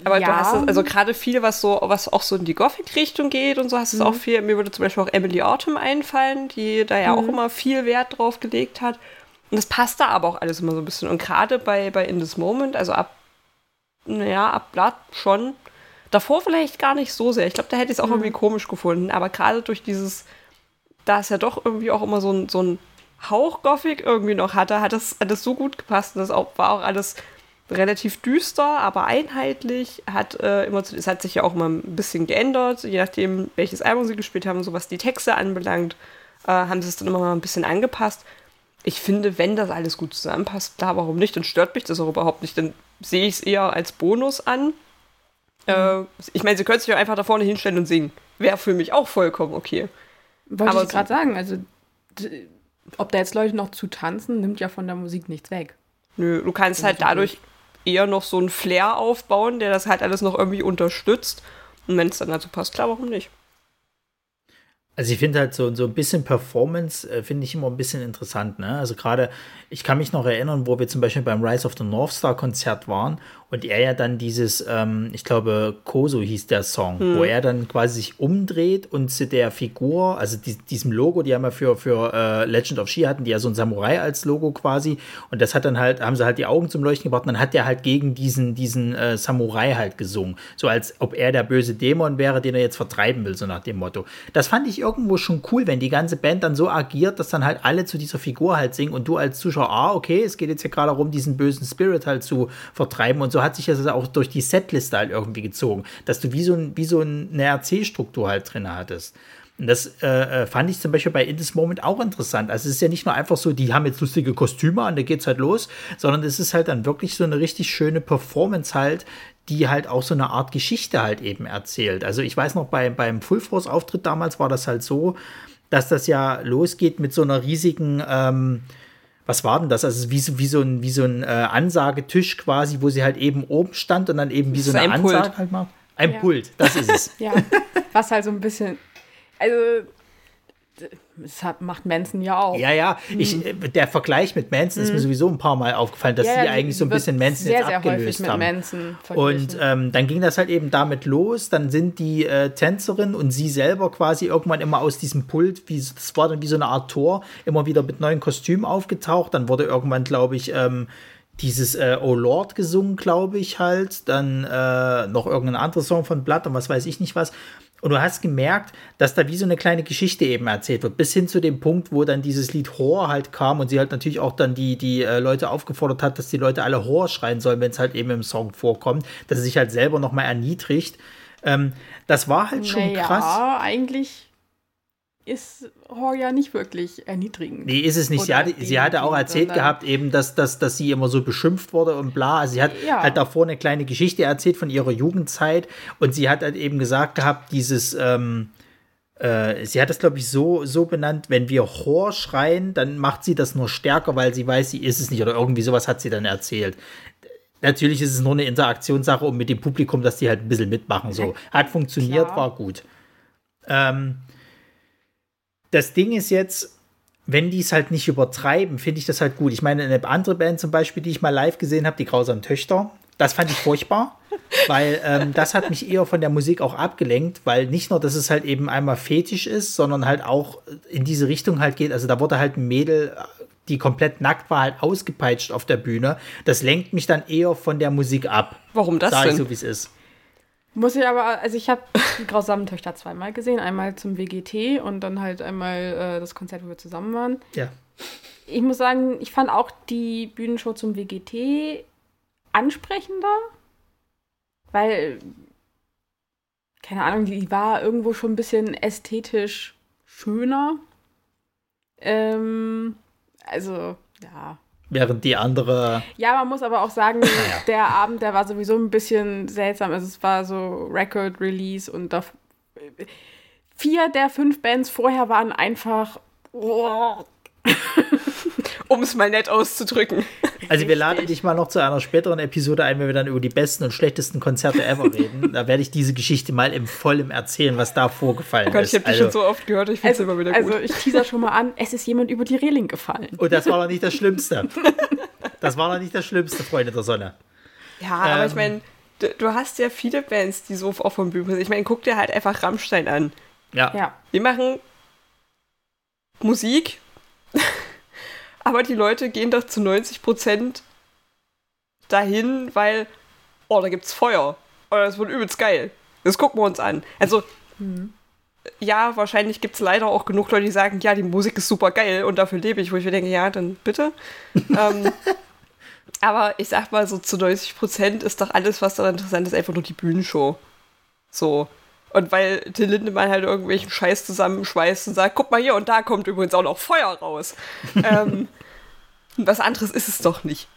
Aber ja. du hast es, also gerade viel, was so, was auch so in die Gothic-Richtung geht und so, hast es mhm. auch viel. Mir würde zum Beispiel auch Emily Autumn einfallen, die da ja mhm. auch immer viel Wert drauf gelegt hat. Und das passt da aber auch alles immer so ein bisschen. Und gerade bei, bei In This Moment, also ab, naja, ab Blatt schon. Davor vielleicht gar nicht so sehr. Ich glaube, da hätte ich es auch mhm. irgendwie komisch gefunden. Aber gerade durch dieses, da es ja doch irgendwie auch immer so ein, so ein Hauch Gothic irgendwie noch hatte, hat das, hat das so gut gepasst. Und das auch, war auch alles relativ düster, aber einheitlich. Hat äh, immer, es hat sich ja auch immer ein bisschen geändert, je nachdem, welches Album sie gespielt haben, so was die Texte anbelangt, äh, haben sie es dann immer mal ein bisschen angepasst ich finde, wenn das alles gut zusammenpasst, da warum nicht? Dann stört mich das auch überhaupt nicht. Dann sehe ich es eher als Bonus an. Mhm. Äh, ich meine, sie können sich ja einfach da vorne hinstellen und singen. Wäre für mich auch vollkommen okay. Wollte Aber ich gerade sagen, also ob da jetzt Leute noch zu tanzen, nimmt ja von der Musik nichts weg. Nö, du kannst halt dadurch eher noch so einen Flair aufbauen, der das halt alles noch irgendwie unterstützt. Und wenn es dann dazu passt, klar, warum nicht? Also ich finde halt so, so ein bisschen Performance äh, finde ich immer ein bisschen interessant. Ne? Also gerade, ich kann mich noch erinnern, wo wir zum Beispiel beim Rise of the North Star Konzert waren und er ja dann dieses, ähm, ich glaube, Koso hieß der Song, hm. wo er dann quasi sich umdreht und zu der Figur, also die, diesem Logo, die haben ja für, für äh, Legend of She hatten, die ja so ein Samurai als Logo quasi und das hat dann halt, haben sie halt die Augen zum Leuchten gebracht und dann hat der halt gegen diesen, diesen äh, Samurai halt gesungen. So als ob er der böse Dämon wäre, den er jetzt vertreiben will, so nach dem Motto. Das fand ich irgendwo schon cool, wenn die ganze Band dann so agiert, dass dann halt alle zu dieser Figur halt singen und du als Zuschauer, ah, okay, es geht jetzt hier gerade darum, diesen bösen Spirit halt zu vertreiben und so so hat sich das auch durch die Setliste halt irgendwie gezogen, dass du wie so, ein, wie so eine RC-Struktur halt drin hattest. Und das äh, äh, fand ich zum Beispiel bei In This Moment auch interessant. Also es ist ja nicht nur einfach so, die haben jetzt lustige Kostüme an, da geht's halt los, sondern es ist halt dann wirklich so eine richtig schöne Performance halt, die halt auch so eine Art Geschichte halt eben erzählt. Also ich weiß noch, bei, beim Full Force Auftritt damals war das halt so, dass das ja losgeht mit so einer riesigen ähm, was war denn das? Also wie so, wie so ein, wie so ein äh, Ansagetisch quasi, wo sie halt eben oben stand und dann eben wie so eine ein Ansage Pult. halt macht. Ein ja. Pult, das ist es. ja, was halt so ein bisschen, also das hat, macht Manson ja auch. Ja, ja. Ich, mhm. äh, der Vergleich mit Manson mhm. ist mir mhm. sowieso ein paar Mal aufgefallen, dass ja, die eigentlich so ein bisschen Manson sehr, jetzt abgelöst sehr haben. Manson und ähm, dann ging das halt eben damit los. Dann sind die äh, Tänzerin und sie selber quasi irgendwann immer aus diesem Pult, wie, das war dann wie so eine Art Tor, immer wieder mit neuen Kostümen aufgetaucht. Dann wurde irgendwann, glaube ich, ähm, dieses äh, Oh Lord gesungen, glaube ich halt. Dann äh, noch irgendein anderer Song von Blood und was weiß ich nicht was. Und du hast gemerkt, dass da wie so eine kleine Geschichte eben erzählt wird, bis hin zu dem Punkt, wo dann dieses Lied Horror halt kam und sie halt natürlich auch dann die, die äh, Leute aufgefordert hat, dass die Leute alle Horror schreien sollen, wenn es halt eben im Song vorkommt, dass sie sich halt selber nochmal erniedrigt. Ähm, das war halt schon naja, krass. Ja, eigentlich ist Horror ja nicht wirklich erniedrigend. Nee, ist es nicht. Sie hatte, sie hatte auch erzählt gehabt, eben, dass, dass, dass sie immer so beschimpft wurde und bla. Also sie hat ja. halt davor eine kleine Geschichte erzählt von ihrer Jugendzeit und sie hat halt eben gesagt gehabt, dieses, ähm, äh, sie hat das, glaube ich, so, so benannt, wenn wir Horror schreien, dann macht sie das nur stärker, weil sie weiß, sie ist es nicht oder irgendwie sowas hat sie dann erzählt. Natürlich ist es nur eine Interaktionssache und mit dem Publikum, dass die halt ein bisschen mitmachen. So. Hat funktioniert, Klar. war gut. Ähm, das Ding ist jetzt, wenn die es halt nicht übertreiben, finde ich das halt gut. Ich meine, eine andere Band zum Beispiel, die ich mal live gesehen habe, die Grausamen Töchter, das fand ich furchtbar, weil ähm, das hat mich eher von der Musik auch abgelenkt, weil nicht nur, dass es halt eben einmal fetisch ist, sondern halt auch in diese Richtung halt geht. Also da wurde halt ein Mädel, die komplett nackt war, halt ausgepeitscht auf der Bühne. Das lenkt mich dann eher von der Musik ab. Warum das Sag denn? Ich so, wie es ist. Muss ich aber, also ich habe die grausamen Töchter zweimal gesehen. Einmal zum WGT und dann halt einmal äh, das Konzert, wo wir zusammen waren. Ja. Ich muss sagen, ich fand auch die Bühnenshow zum WGT ansprechender, weil, keine Ahnung, die war irgendwo schon ein bisschen ästhetisch schöner. Ähm, also, ja, Während die andere. Ja, man muss aber auch sagen, naja. der Abend, der war sowieso ein bisschen seltsam. Also es war so Record Release und da, vier der fünf Bands vorher waren einfach. Oh. Um es mal nett auszudrücken. Also wir laden dich mal noch zu einer späteren Episode ein, wenn wir dann über die besten und schlechtesten Konzerte ever reden. da werde ich diese Geschichte mal im Vollen erzählen, was da vorgefallen oh Gott, ist. Ich habe also, dich schon so oft gehört, ich finde es also, immer wieder gut. Also ich teaser schon mal an, es ist jemand über die Reling gefallen. Und das war doch nicht das Schlimmste. das war doch nicht das Schlimmste, Freunde der Sonne. Ja, aber ich ähm, meine, du, du, hast ja viele Bands, die so auch vom Bühnen sind. Ich meine, guck dir halt einfach Rammstein an. Ja. ja. Die machen Musik aber die Leute gehen doch zu 90 Prozent dahin, weil, oh, da gibt's Feuer. Oder das wird übelst geil. Das gucken wir uns an. Also, mhm. ja, wahrscheinlich gibt es leider auch genug Leute, die sagen, ja, die Musik ist super geil und dafür lebe ich, wo ich mir denke, ja, dann bitte. ähm, aber ich sag mal, so zu 90 Prozent ist doch alles, was da interessant ist, einfach nur die Bühnenshow. So. Und weil Till Lindemann halt irgendwelchen Scheiß zusammenschweißt und sagt, guck mal hier und da kommt übrigens auch noch Feuer raus. ähm, was anderes ist es doch nicht.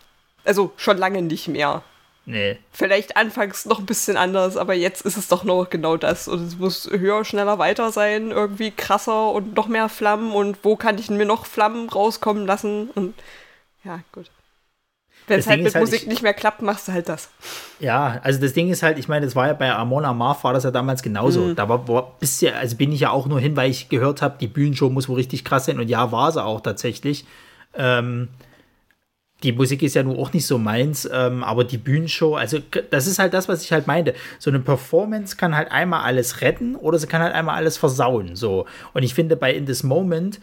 Also schon lange nicht mehr. Nee. Vielleicht anfangs noch ein bisschen anders, aber jetzt ist es doch noch genau das. Und es muss höher, schneller, weiter sein, irgendwie krasser und noch mehr Flammen. Und wo kann ich mir noch Flammen rauskommen lassen? Und ja, gut. Wenn es halt mit halt, Musik ich, nicht mehr klappt, machst du halt das. Ja, also das Ding ist halt, ich meine, das war ja bei Amon Amarth war das ja damals genauso. Mhm. Da war, war bisher, also bin ich ja auch nur hin, weil ich gehört habe, die Bühnenshow muss wohl richtig krass sein und ja, war sie auch tatsächlich. Ähm, die Musik ist ja nun auch nicht so meins, ähm, aber die Bühnenshow, also das ist halt das, was ich halt meinte. So eine Performance kann halt einmal alles retten oder sie kann halt einmal alles versauen. So. Und ich finde, bei In This Moment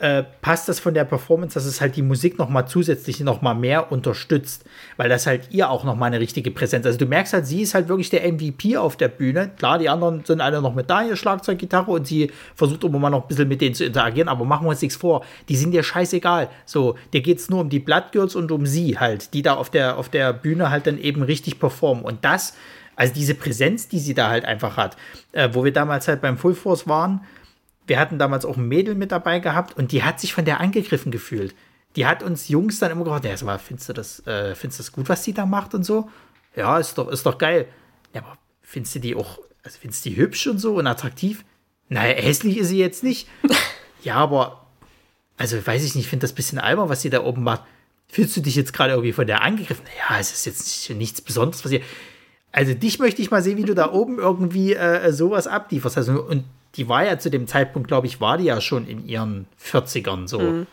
äh, passt das von der Performance, dass es halt die Musik noch mal zusätzlich noch mal mehr unterstützt, weil das halt ihr auch noch mal eine richtige Präsenz. Also du merkst halt, sie ist halt wirklich der MVP auf der Bühne. Klar, die anderen sind alle noch mit da, ihr Schlagzeug, Gitarre und sie versucht immer mal noch ein bisschen mit denen zu interagieren, aber machen wir uns nichts vor, die sind dir scheißegal. So, dir geht es nur um die Blood Girls und um sie halt, die da auf der, auf der Bühne halt dann eben richtig performen und das also diese Präsenz, die sie da halt einfach hat, äh, wo wir damals halt beim Full Force waren, wir hatten damals auch ein Mädel mit dabei gehabt und die hat sich von der angegriffen gefühlt. Die hat uns Jungs dann immer gesagt, ja, sag mal, findest du das, äh, findest du das gut, was die da macht und so? Ja, ist doch, ist doch geil. Ja, aber findest du die auch, also findest du die hübsch und so und attraktiv? Naja, hässlich ist sie jetzt nicht. ja, aber, also weiß ich nicht, ich finde das ein bisschen albern, was sie da oben macht. Fühlst du dich jetzt gerade irgendwie von der angegriffen? Ja, es ist jetzt nicht, nichts Besonderes passiert. Also dich möchte ich mal sehen, wie du da oben irgendwie äh, sowas ablieferst. Also, und die war ja zu dem Zeitpunkt, glaube ich, war die ja schon in ihren 40ern so. Mhm.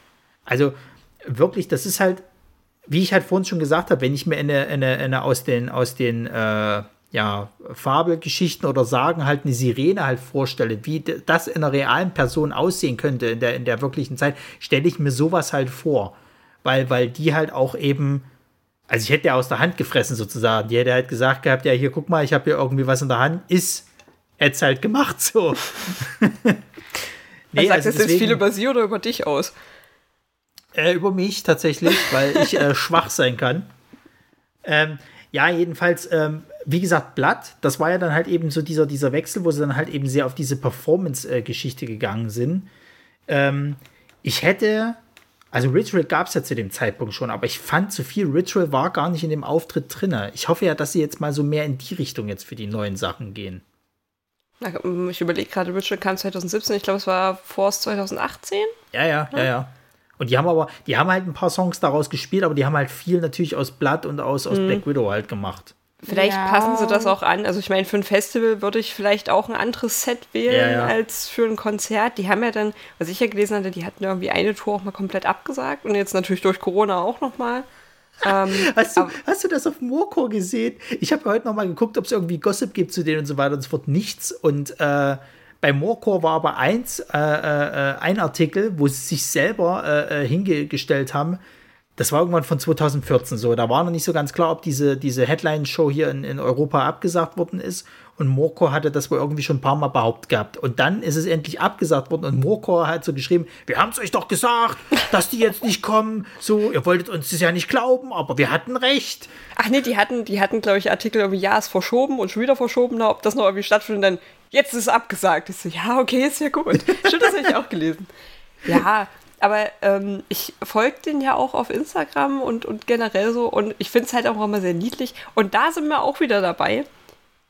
Also wirklich, das ist halt, wie ich halt vorhin schon gesagt habe, wenn ich mir eine, eine, eine aus den, aus den äh, ja, Fabelgeschichten oder Sagen halt eine Sirene halt vorstelle, wie das in einer realen Person aussehen könnte in der, in der wirklichen Zeit, stelle ich mir sowas halt vor. Weil, weil die halt auch eben Also ich hätte ja aus der Hand gefressen sozusagen. Die hätte halt gesagt gehabt, ja, hier guck mal, ich habe hier irgendwie was in der Hand. Ist, hätte halt gemacht so. nee, sagt also das jetzt viel über sie oder über dich aus? Äh, über mich tatsächlich, weil ich äh, schwach sein kann. Ähm, ja, jedenfalls, ähm, wie gesagt, Blatt, das war ja dann halt eben so dieser, dieser Wechsel, wo sie dann halt eben sehr auf diese Performance-Geschichte gegangen sind. Ähm, ich hätte, also Ritual gab es ja zu dem Zeitpunkt schon, aber ich fand zu viel Ritual war gar nicht in dem Auftritt drin. Ich hoffe ja, dass sie jetzt mal so mehr in die Richtung jetzt für die neuen Sachen gehen. Ich überlege gerade, Ritual kam 2017, ich glaube, es war Force 2018. Ja, ja, ja, ja. Und die haben aber, die haben halt ein paar Songs daraus gespielt, aber die haben halt viel natürlich aus Blood und aus, aus mhm. Black Widow halt gemacht. Vielleicht ja. passen sie das auch an. Also ich meine, für ein Festival würde ich vielleicht auch ein anderes Set wählen ja, ja. als für ein Konzert. Die haben ja dann, was ich ja gelesen hatte, die hatten irgendwie eine Tour auch mal komplett abgesagt und jetzt natürlich durch Corona auch noch mal. Ähm, hast, du, hast du das auf Morcor gesehen? Ich habe heute noch mal geguckt, ob es irgendwie Gossip gibt zu denen und so weiter und so fort. Nichts. Und äh, bei Morcor war aber eins, äh, äh, äh, ein Artikel, wo sie sich selber äh, äh, hingestellt haben. Das war irgendwann von 2014 so. Da war noch nicht so ganz klar, ob diese, diese Headline-Show hier in, in Europa abgesagt worden ist. Und Morcor hatte das wohl irgendwie schon ein paar Mal behauptet gehabt. Und dann ist es endlich abgesagt worden. Und Morcor hat so geschrieben: Wir haben es euch doch gesagt, dass die jetzt nicht kommen. So, ihr wolltet uns das ja nicht glauben, aber wir hatten recht. Ach nee, die hatten, die hatten, glaube ich, Artikel irgendwie, ja, ist verschoben und schon wieder verschoben, ob das noch irgendwie stattfindet. Und dann jetzt ist es abgesagt. Ich so, ja, okay, ist ja gut. Stimmt, das habe ich auch gelesen. Ja, aber ähm, ich folge den ja auch auf Instagram und, und generell so und ich finde es halt auch immer sehr niedlich. Und da sind wir auch wieder dabei.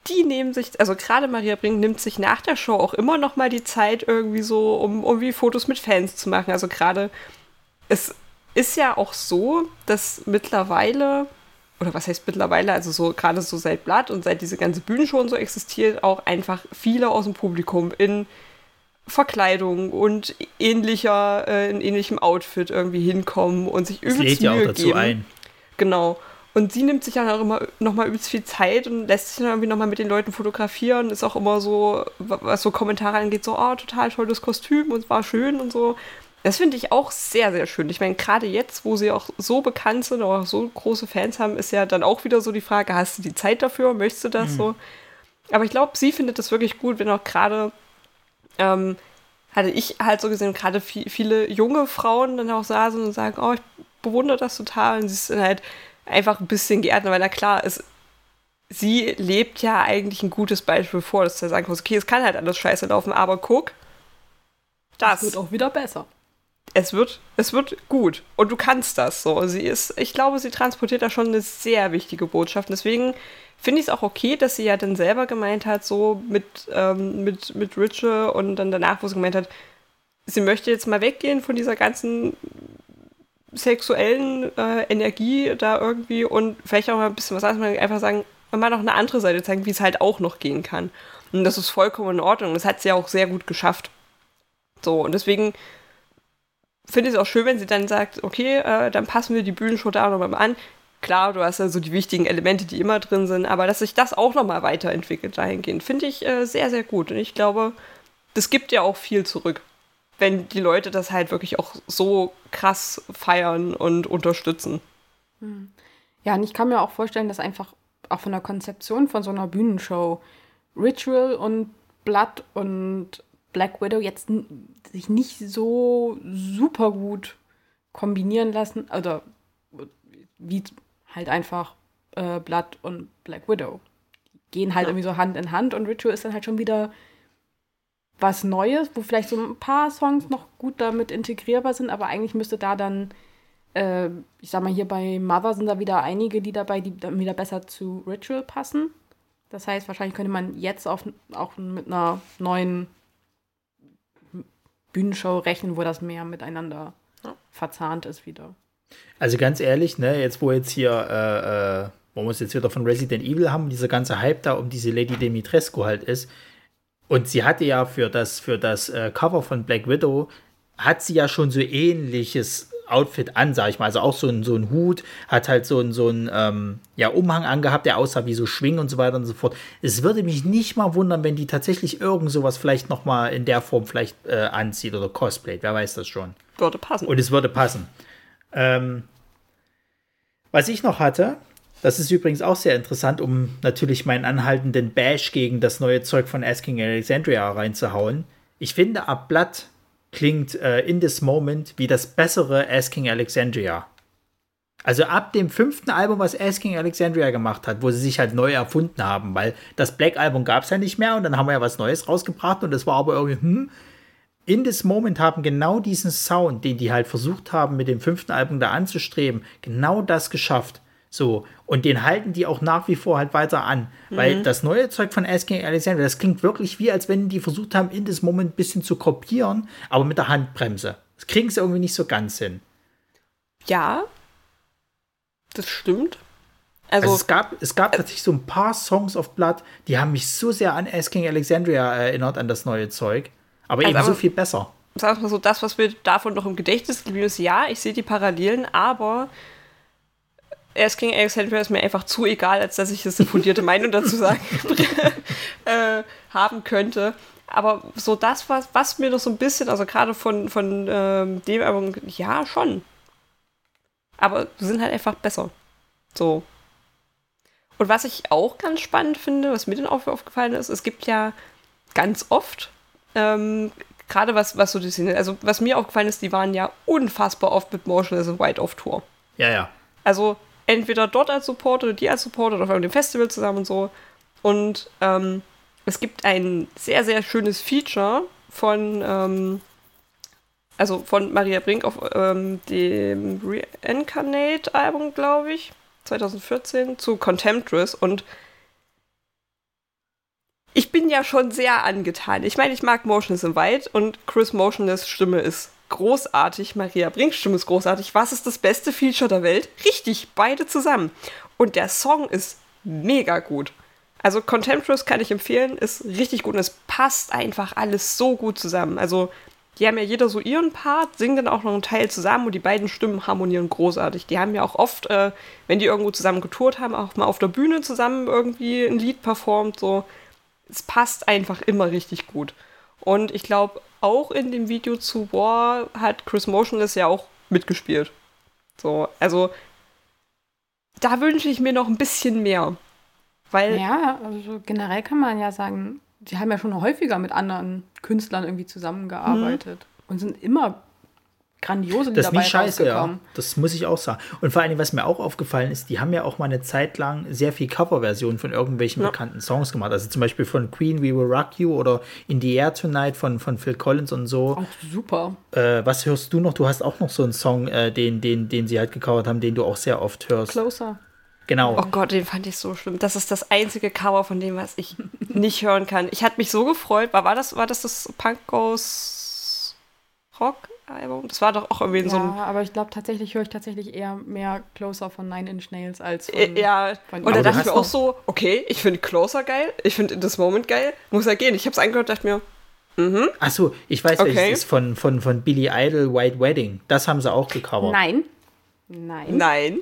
Die nehmen sich, also gerade Maria Brink nimmt sich nach der Show auch immer noch mal die Zeit irgendwie so, um irgendwie Fotos mit Fans zu machen. Also gerade, es ist ja auch so, dass mittlerweile oder was heißt mittlerweile, also so gerade so seit Blatt und seit diese ganze Bühnenshow und so existiert, auch einfach viele aus dem Publikum in Verkleidung und ähnlicher, äh, in ähnlichem Outfit irgendwie hinkommen und sich übelst das lädt ja auch dazu geben. ein. Genau. Und sie nimmt sich dann auch immer nochmal übelst viel Zeit und lässt sich dann irgendwie nochmal mit den Leuten fotografieren. Ist auch immer so, was so Kommentare angeht, so, oh, total tolles Kostüm und war schön und so. Das finde ich auch sehr, sehr schön. Ich meine, gerade jetzt, wo sie auch so bekannt sind auch so große Fans haben, ist ja dann auch wieder so die Frage, hast du die Zeit dafür? Möchtest du das mhm. so? Aber ich glaube, sie findet das wirklich gut, wenn auch gerade, ähm, hatte ich halt so gesehen, gerade viele junge Frauen dann auch saßen und sagen, oh, ich bewundere das total. Und sie ist dann halt einfach ein bisschen geehrt, weil na klar, es, sie lebt ja eigentlich ein gutes Beispiel vor, dass sie sagen kann, okay, es kann halt alles scheiße laufen, aber guck, das, das wird auch wieder besser es wird, es wird gut und du kannst das so. Sie ist, ich glaube, sie transportiert da schon eine sehr wichtige Botschaft. Deswegen finde ich es auch okay, dass sie ja dann selber gemeint hat, so mit, ähm, mit, mit Ritual und dann danach, wo sie gemeint hat, sie möchte jetzt mal weggehen von dieser ganzen sexuellen äh, Energie da irgendwie und vielleicht auch mal ein bisschen was anderes, einfach sagen, mal noch eine andere Seite zeigen, wie es halt auch noch gehen kann. Und das ist vollkommen in Ordnung. Das hat sie ja auch sehr gut geschafft. So, und deswegen finde ich es auch schön, wenn sie dann sagt, okay, äh, dann passen wir die Bühnenshow da nochmal an. Klar, du hast ja so die wichtigen Elemente, die immer drin sind, aber dass sich das auch nochmal weiterentwickelt dahingehend, finde ich äh, sehr, sehr gut. Und ich glaube, das gibt ja auch viel zurück, wenn die Leute das halt wirklich auch so krass feiern und unterstützen. Hm. Ja, und ich kann mir auch vorstellen, dass einfach auch von der Konzeption von so einer Bühnenshow Ritual und Blood und Black Widow jetzt sich nicht so super gut kombinieren lassen, oder wie halt einfach äh, Blood und Black Widow. Die gehen halt ja. irgendwie so Hand in Hand und Ritual ist dann halt schon wieder was Neues, wo vielleicht so ein paar Songs noch gut damit integrierbar sind, aber eigentlich müsste da dann, äh, ich sag mal, hier bei Mother sind da wieder einige, die dabei, die dann wieder besser zu Ritual passen. Das heißt, wahrscheinlich könnte man jetzt auf, auch mit einer neuen Bühnenshow rechnen, wo das mehr miteinander ja. verzahnt ist wieder. Also ganz ehrlich, ne, jetzt wo jetzt hier, äh, äh, wo wir es jetzt wieder von Resident Evil haben, dieser ganze Hype da um diese Lady Dimitrescu halt ist. Und sie hatte ja für das, für das äh, Cover von Black Widow, hat sie ja schon so ähnliches Outfit an, sag ich mal. Also auch so ein, so ein Hut, hat halt so ein, so ein ähm, ja, Umhang angehabt, der aussah wie so Schwingen und so weiter und so fort. Es würde mich nicht mal wundern, wenn die tatsächlich irgend sowas vielleicht noch mal in der Form vielleicht äh, anzieht oder cosplayt. Wer weiß das schon. Würde passen. Und es würde passen. Ähm, Was ich noch hatte, das ist übrigens auch sehr interessant, um natürlich meinen anhaltenden Bash gegen das neue Zeug von Asking Alexandria reinzuhauen. Ich finde, Ab Blood klingt äh, in this moment wie das bessere Asking Alexandria. Also ab dem fünften Album, was Asking Alexandria gemacht hat, wo sie sich halt neu erfunden haben, weil das Black Album gab es ja nicht mehr und dann haben wir ja was Neues rausgebracht und das war aber irgendwie, hm, in this moment haben genau diesen Sound, den die halt versucht haben, mit dem fünften Album da anzustreben, genau das geschafft. So, und den halten die auch nach wie vor halt weiter an. Mhm. Weil das neue Zeug von Asking Alexander, das klingt wirklich wie, als wenn die versucht haben, in this moment ein bisschen zu kopieren, aber mit der Handbremse. Das kriegen sie irgendwie nicht so ganz hin. Ja, das stimmt. Also, also, es gab, es gab äh, tatsächlich so ein paar Songs of Blood, die haben mich so sehr an Asking Alexandria erinnert, an das neue Zeug. Aber also eben aber, so viel besser. Sag mal so, das, was mir davon noch im Gedächtnis geblieben ist, ja, ich sehe die Parallelen, aber Asking Alexandria ist mir einfach zu egal, als dass ich das eine fundierte Meinung dazu sagen äh, haben könnte. Aber so das, was, was mir noch so ein bisschen, also gerade von, von ähm, dem Album, ja, schon. Aber sind halt einfach besser. So. Und was ich auch ganz spannend finde, was mir dann auch aufgefallen ist, es gibt ja ganz oft ähm, Gerade was, was so die Szene, also was mir aufgefallen ist, die waren ja unfassbar oft mit Motionless in White auf Tour. Ja, ja. Also entweder dort als Support oder die als Support oder auf dem Festival zusammen und so. Und ähm, es gibt ein sehr, sehr schönes Feature von, ähm, also von Maria Brink auf ähm, dem Reincarnate-Album, glaube ich, 2014, zu Contemptuous. Und ich bin ja schon sehr angetan. Ich meine, ich mag Motionless in White und Chris Motionless Stimme ist großartig. Maria Brink Stimme ist großartig. Was ist das beste Feature der Welt? Richtig, beide zusammen. Und der Song ist mega gut. Also Contemptuous kann ich empfehlen, ist richtig gut und es passt einfach alles so gut zusammen. Also die haben ja jeder so ihren Part, singen dann auch noch einen Teil zusammen und die beiden Stimmen harmonieren großartig. Die haben ja auch oft, äh, wenn die irgendwo zusammen getourt haben, auch mal auf der Bühne zusammen irgendwie ein Lied performt. So, es passt einfach immer richtig gut. Und ich glaube, auch in dem Video zu War hat Chris Motionless ja auch mitgespielt. So, also da wünsche ich mir noch ein bisschen mehr. Weil ja, also generell kann man ja sagen, sie haben ja schon häufiger mit anderen Künstlern irgendwie zusammengearbeitet mhm. und sind immer grandiose Lieder Das ist nicht scheiße, ja. Das muss ich auch sagen. Und vor allem, was mir auch aufgefallen ist, die haben ja auch mal eine Zeit lang sehr viel Coverversionen von irgendwelchen ja. bekannten Songs gemacht. Also zum Beispiel von Queen, We Will Rock You oder In the Air Tonight von, von Phil Collins und so. Auch super. Äh, was hörst du noch? Du hast auch noch so einen Song, äh, den, den, den sie halt gecovert haben, den du auch sehr oft hörst. Closer. Genau. Oh Gott, den fand ich so schlimm. Das ist das einzige Cover von dem, was ich nicht hören kann. Ich hatte mich so gefreut. War, war, das, war das das Punk Goes Rock? Album. Das war doch auch irgendwie ja, so ein. Ja, aber ich glaube tatsächlich höre ich tatsächlich eher mehr Closer von Nine Inch Nails als von. Äh, ja, von und da dachte ich mir auch so, okay, ich finde Closer geil, ich finde In This Moment geil, muss ja gehen. Ich habe es angehört, dachte mir, mhm. Achso, ich weiß, okay. welches ist von, von, von Billy Idol, White Wedding. Das haben sie auch gecovert. Nein. Nein. Nein.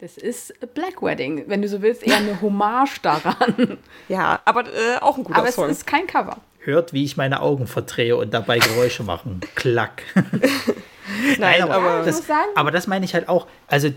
Das ist Black Wedding, wenn du so willst, eher eine Hommage daran. Ja, aber äh, auch ein guter aber Song. Aber es ist kein Cover hört, wie ich meine Augen verdrehe und dabei Geräusche machen. Klack. Nein, Nein, aber, aber, das, aber das meine ich halt auch. Also,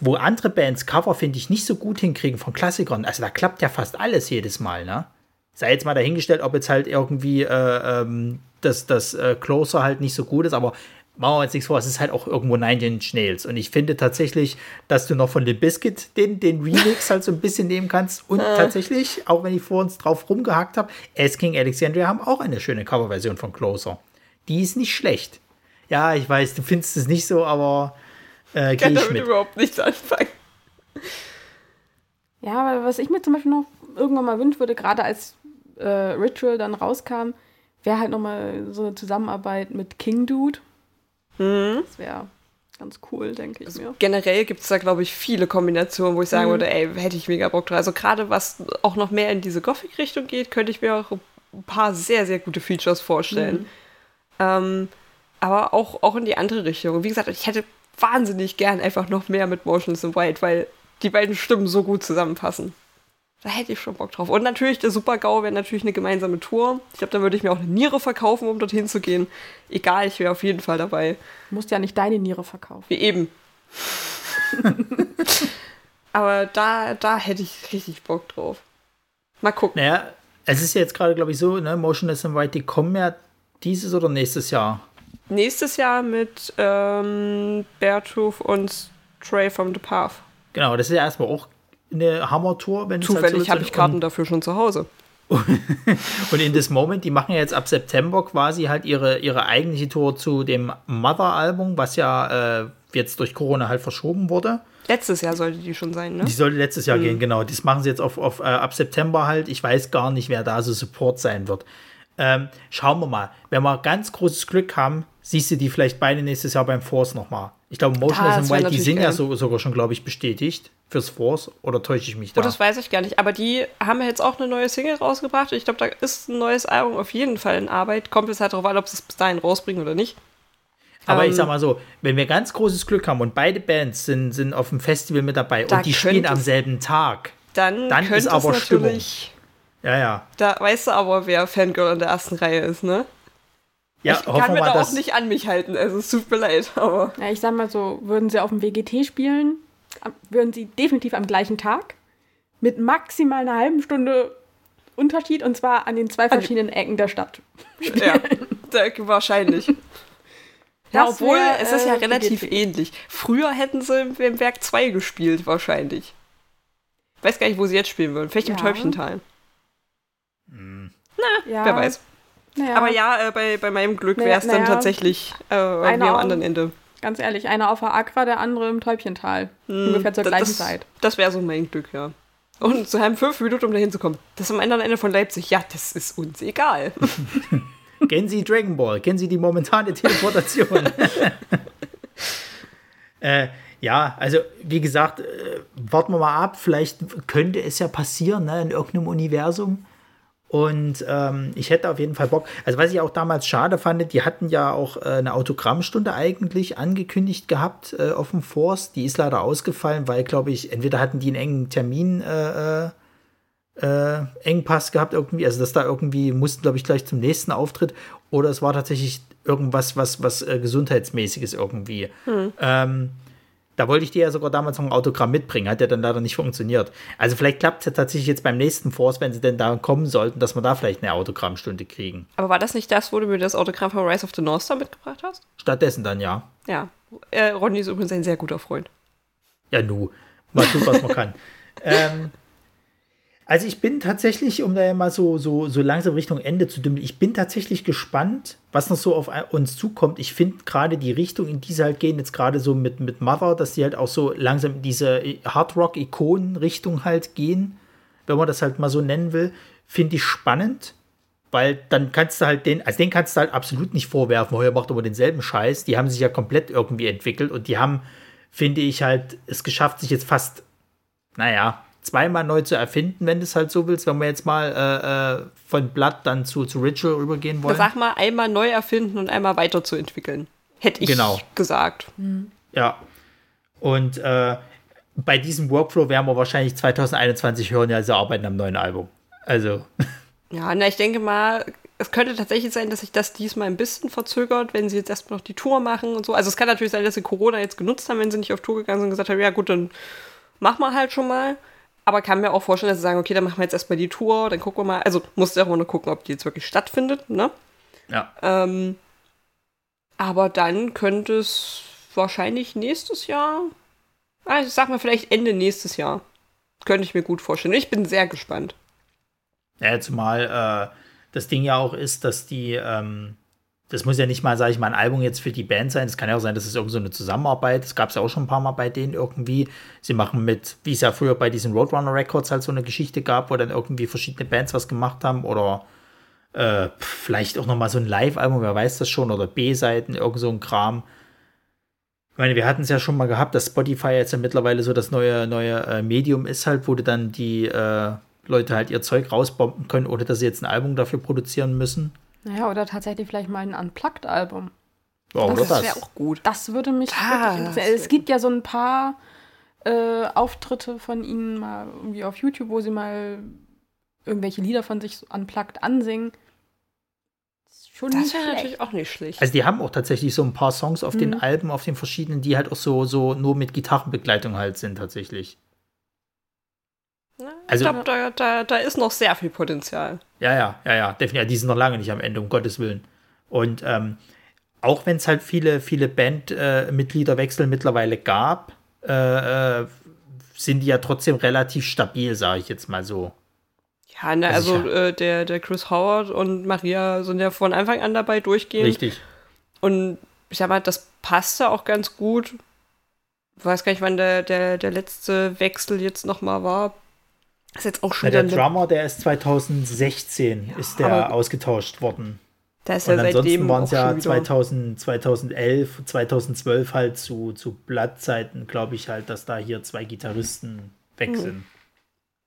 wo andere Bands Cover, finde ich, nicht so gut hinkriegen von Klassikern. Also, da klappt ja fast alles jedes Mal, ne? Sei jetzt mal dahingestellt, ob jetzt halt irgendwie äh, ähm, das, das äh, Closer halt nicht so gut ist, aber machen wir uns nichts vor, es ist halt auch irgendwo Nine Inch Nails. Und ich finde tatsächlich, dass du noch von The Biscuit den, den Remix halt so ein bisschen nehmen kannst. Und äh. tatsächlich, auch wenn ich vor uns drauf rumgehackt habe, Asking Alexandria haben auch eine schöne Coverversion von Closer. Die ist nicht schlecht. Ja, ich weiß, du findest es nicht so, aber äh, ich kann damit mit. überhaupt nichts anfangen. Ja, aber was ich mir zum Beispiel noch irgendwann mal wünschen würde, gerade als äh, Ritual dann rauskam, wäre halt nochmal so eine Zusammenarbeit mit King Dude Mhm. Das wäre ganz cool, denke ich also mir. Generell gibt es da, glaube ich, viele Kombinationen, wo ich sagen mhm. würde, ey, hätte ich mega Bock drauf. Also gerade was auch noch mehr in diese Gothic-Richtung geht, könnte ich mir auch ein paar sehr, sehr gute Features vorstellen. Mhm. Ähm, aber auch, auch in die andere Richtung. Wie gesagt, ich hätte wahnsinnig gern einfach noch mehr mit Motionless in White, weil die beiden Stimmen so gut zusammenpassen. Da hätte ich schon Bock drauf. Und natürlich, der Super-GAU wäre natürlich eine gemeinsame Tour. Ich glaube, da würde ich mir auch eine Niere verkaufen, um dorthin zu gehen. Egal, ich wäre auf jeden Fall dabei. Du musst ja nicht deine Niere verkaufen. Wie eben. Aber da, da hätte ich richtig Bock drauf. Mal gucken. Naja, es ist ja jetzt gerade, glaube ich, so, ne, Motionless in White, die kommen ja dieses oder nächstes Jahr. Nächstes Jahr mit ähm, Beartooth und Stray from the Path. Genau, das ist ja erstmal auch eine Hammer-Tour. wenn halt Zufällig so habe ich Karten dafür schon zu Hause. Und in this Moment, die machen ja jetzt ab September quasi halt ihre, ihre eigentliche Tour zu dem Mother-Album, was ja äh, jetzt durch Corona halt verschoben wurde. Letztes Jahr sollte die schon sein, ne? Die sollte letztes Jahr gehen, genau. Das machen sie jetzt auf, auf, äh, ab September halt. Ich weiß gar nicht, wer da so Support sein wird. Ähm, schauen wir mal. Wenn wir ganz großes Glück haben, siehst du die vielleicht beide nächstes Jahr beim Force nochmal. Ich glaube, Motionless in das wär White, die sind ja geil. so, sogar schon, glaube ich, bestätigt fürs Force. Oder täusche ich mich da? Oh, das weiß ich gar nicht. Aber die haben ja jetzt auch eine neue Single rausgebracht. Ich glaube, da ist ein neues Album auf jeden Fall in Arbeit. Kommt es halt darauf an, ob sie es bis dahin rausbringen oder nicht. Aber Ähm, ich sag mal so, wenn wir ganz großes Glück haben und beide Bands sind, sind auf dem Festival mit dabei Da und die spielen am selben Tag. Dann, Dann ist aber natürlich. Ja, ja. Da weißt du aber, wer Fangirl in der ersten Reihe ist, ne? Ja, ich kann mir da auch nicht an mich halten. Also es tut mir leid, aber. Ja, ich sag mal so, würden sie auf dem WGT spielen, würden sie definitiv am gleichen Tag mit maximal einer halben Stunde Unterschied und zwar an den zwei verschiedenen Ecken der Stadt. Ja, wahrscheinlich. Ja, obwohl wär, es ist ja äh, relativ geht. ähnlich. Früher hätten sie im Werk 2 gespielt, wahrscheinlich. Weiß gar nicht, wo sie jetzt spielen würden. Vielleicht im Ja. Täubchental. Ja, Wer weiß. Naja, Aber ja, äh, bei, bei meinem Glück wäre es dann naja. tatsächlich äh, irgendwie am anderen Ende. ganz ehrlich, einer auf der Agra, der andere im Täubchental. Ungefähr zur gleichen das, Zeit. Das wäre so mein Glück, ja. Und zu haben fünf Minuten, um da hinzukommen. Das am anderen Ende von Leipzig. Ja, das ist uns egal. Kennen Sie Dragon Ball? Kennen Sie die momentane Teleportation? äh, ja, also wie gesagt, äh, warten wir mal ab. Vielleicht könnte es ja passieren ne, in irgendeinem Universum. Und ähm, ich hätte auf jeden Fall Bock. Also was ich auch damals schade fand, die hatten ja auch äh, eine Autogrammstunde eigentlich angekündigt gehabt äh, auf dem Force. Die ist leider ausgefallen, weil, glaube ich, entweder hatten die einen engen Termin äh, äh, äh, Engpass gehabt irgendwie, also dass da irgendwie mussten, glaube ich, gleich zum nächsten Auftritt oder es war tatsächlich irgendwas, was, was äh, gesundheitsmäßiges irgendwie. Ähm, da wollte ich dir ja sogar damals noch ein Autogramm mitbringen, hat ja dann leider nicht funktioniert. Also vielleicht klappt es ja tatsächlich jetzt beim nächsten Force, wenn sie denn da kommen sollten, dass wir da vielleicht eine Autogrammstunde kriegen. Aber war das nicht das, wo du mir das Autogramm von Rise of the North Star mitgebracht hast? Stattdessen dann ja. Ja. Äh, Ronny ist übrigens ein sehr guter Freund. Ja, nu. Mal tun, was man kann. Ähm, also ich bin tatsächlich, um da ja mal so, so, so langsam Richtung Ende zu dümmeln, ich bin tatsächlich gespannt, was noch so auf uns zukommt. Ich finde gerade die Richtung, in die sie halt gehen, jetzt gerade so mit, mit Mother, dass sie halt auch so langsam in diese Hard-Rock-Ikonen-Richtung halt gehen, wenn man das halt mal so nennen will, finde ich spannend. Weil dann kannst du halt den, also den kannst du halt absolut nicht vorwerfen, heuer macht aber denselben Scheiß. Die haben sich ja komplett irgendwie entwickelt und die haben, finde ich, halt es geschafft, sich jetzt fast, naja, zweimal neu zu erfinden, wenn du es halt so willst, wenn wir jetzt mal äh, äh, von Blood dann zu, zu Ritual rübergehen wollen. Sag mal, einmal neu erfinden und einmal weiterzuentwickeln. Hätte ich Genau. gesagt. Ja. Und äh, bei diesem Workflow werden wir wahrscheinlich 2021 hören, ja, sie arbeiten am neuen Album. Also, Ja, na, ich denke mal, es könnte tatsächlich sein, dass sich das diesmal ein bisschen verzögert, wenn sie jetzt erstmal noch die Tour machen und so. Also es kann natürlich sein, dass sie Corona jetzt genutzt haben, wenn sie nicht auf Tour gegangen sind und gesagt haben, ja gut, dann machen wir halt schon mal. Aber kann mir auch vorstellen, dass sie sagen, okay, dann machen wir jetzt erstmal die Tour, dann gucken wir mal. Also musst du auch mal nur gucken, ob die jetzt wirklich stattfindet, ne? ja. Ähm, aber dann könnte es wahrscheinlich nächstes Jahr, ah, ich sag mal vielleicht Ende nächstes Jahr. Könnte ich mir gut vorstellen. Ich bin sehr gespannt. Ja, zumal äh, das Ding ja auch ist, dass die, ähm, das muss ja nicht mal, sage ich mal, ein Album jetzt für die Band sein. Es kann ja auch sein, dass es irgend so eine Zusammenarbeit. Das gab es ja auch schon ein paar Mal bei denen irgendwie. Sie machen mit, wie es ja früher bei diesen Roadrunner Records halt so eine Geschichte gab, wo dann irgendwie verschiedene Bands was gemacht haben oder äh, vielleicht auch noch mal so ein Live-Album, wer weiß das schon, oder B-Seiten, irgend so ein Kram. Ich meine, wir hatten es ja schon mal gehabt, dass Spotify jetzt ja mittlerweile so das neue, neue äh, Medium ist halt, wo du dann die äh, Leute halt ihr Zeug rausbomben können, ohne dass sie jetzt ein Album dafür produzieren müssen. Naja, oder tatsächlich vielleicht mal ein Unplugged-Album. Oder Das das. wäre auch gut. Das würde mich Ah, wirklich das interessieren. Es gibt ja so ein paar äh, Auftritte von ihnen mal irgendwie auf YouTube, wo sie mal irgendwelche Lieder von sich so unplugged ansingen. Schon Das wäre natürlich auch nicht schlecht. Also die haben auch tatsächlich so ein paar Songs auf den Alben, auf den verschiedenen, die halt auch so, so nur mit Gitarrenbegleitung halt sind tatsächlich. ich also- glaube, da, da, da ist noch sehr viel Potenzial. Ja, ja, ja, ja, definitiv. Die sind noch lange nicht am Ende, um Gottes Willen. Und ähm, auch wenn es halt viele, viele Bandmitgliederwechsel mittlerweile gab, äh, äh, sind die ja trotzdem relativ stabil, sage ich jetzt mal so. Ja, ne, Also also ich- äh, der, der Chris Howard und Maria sind ja von Anfang an dabei durchgehend. Richtig. Und ich sag mal, das passte auch ganz gut. Ich weiß gar nicht, wann der, der, der letzte Wechsel jetzt nochmal war. Ist jetzt auch schon Ja, der Drummer, der ist 2016, ist der ausgetauscht worden. Da ist ja Und ansonsten waren es ja schon wieder- 2000, 2011, 2012 halt zu, zu Blattzeiten, glaube ich halt, dass da hier zwei Gitarristen weg Mhm. sind.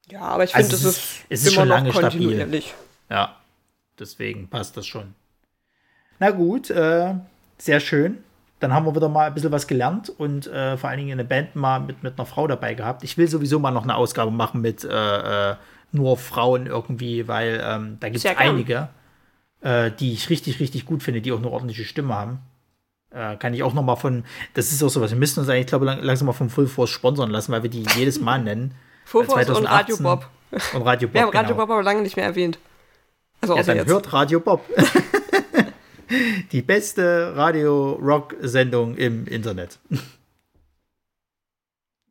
Ja, aber ich Also finde, es das ist- es ist schon lange stabil. Ja, deswegen passt das schon. Na gut, äh, sehr schön. Dann haben wir wieder mal ein bisschen was gelernt und äh, vor allen Dingen eine Band mal mit, mit einer Frau dabei gehabt. Ich will sowieso mal noch eine Ausgabe machen mit äh, äh, nur Frauen irgendwie, weil ähm, da gibt es einige, äh, die ich richtig, richtig gut finde, die auch eine ordentliche Stimme haben. Äh, kann ich auch noch mal von, das ist auch sowas, wir müssen uns eigentlich, glaube ich, lang, langsam mal vom Full Force sponsern lassen, weil wir die jedes Mal nennen. Fofos und 2018 Radio Bob. Und Radio Bob, Wir haben Radio genau. Bob aber lange nicht mehr erwähnt. Also Ja, dann jetzt. hört Radio Bob. Die beste Radio-Rock-Sendung im Internet.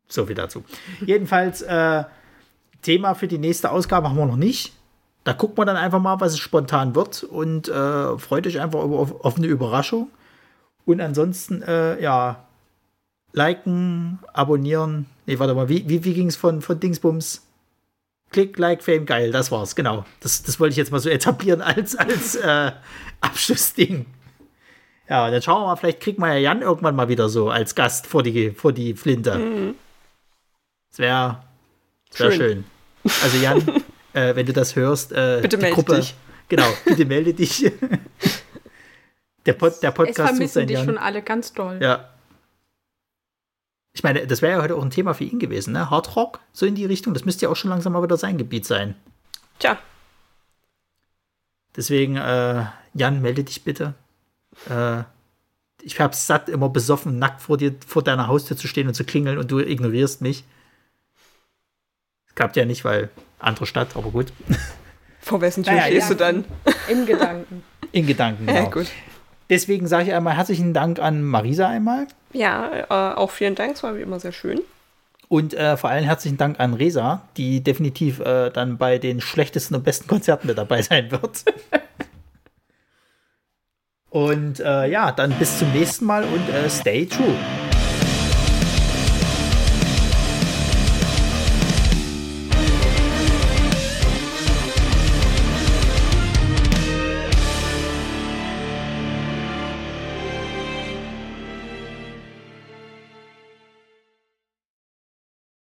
So viel dazu. Jedenfalls, äh, Thema für die nächste Ausgabe haben wir noch nicht. Da guckt man dann einfach mal, was es spontan wird und äh, freut euch einfach auf, auf eine Überraschung. Und ansonsten, äh, ja, liken, abonnieren. Nee, warte mal, wie, wie, wie ging es von, von Dingsbums? Klick, Like, Fame, geil, das war's, genau. Das, das wollte ich jetzt mal so etablieren als, als äh, Abschlussding. Ja, dann schauen wir mal, vielleicht kriegt man ja Jan irgendwann mal wieder so als Gast vor die, vor die Flinte. Das wäre wär Schön. schön. Also Jan, äh, wenn du das hörst, äh, Bitte die melde Gruppe, dich. Genau, bitte melde dich. der, Pod, der Es Podcast sucht vermissen dich Jan. schon alle ganz doll. Ja. Ich meine, das wäre ja heute auch ein Thema für ihn gewesen, ne? Hard Rock, so in die Richtung. Das müsste ja auch schon langsam mal wieder sein Gebiet sein. Tja, Deswegen, äh, Jan, melde dich bitte. Äh, ich hab's satt, immer besoffen, nackt vor dir, vor deiner Haustür zu stehen und zu klingeln und du ignorierst mich. Das klappt ja nicht, weil andere Stadt, aber gut. vor wessen Tür Naja, stehst ja. du dann? In Gedanken. In Gedanken, Ja, genau. gut. Deswegen sage ich einmal herzlichen Dank an Marisa einmal. Ja, äh, auch vielen Dank, es war wie immer sehr schön. Und äh, vor allem herzlichen Dank an Resa, die definitiv äh, dann bei den schlechtesten und besten Konzerten mit dabei sein wird. und äh, ja, dann bis zum nächsten Mal und äh, stay true.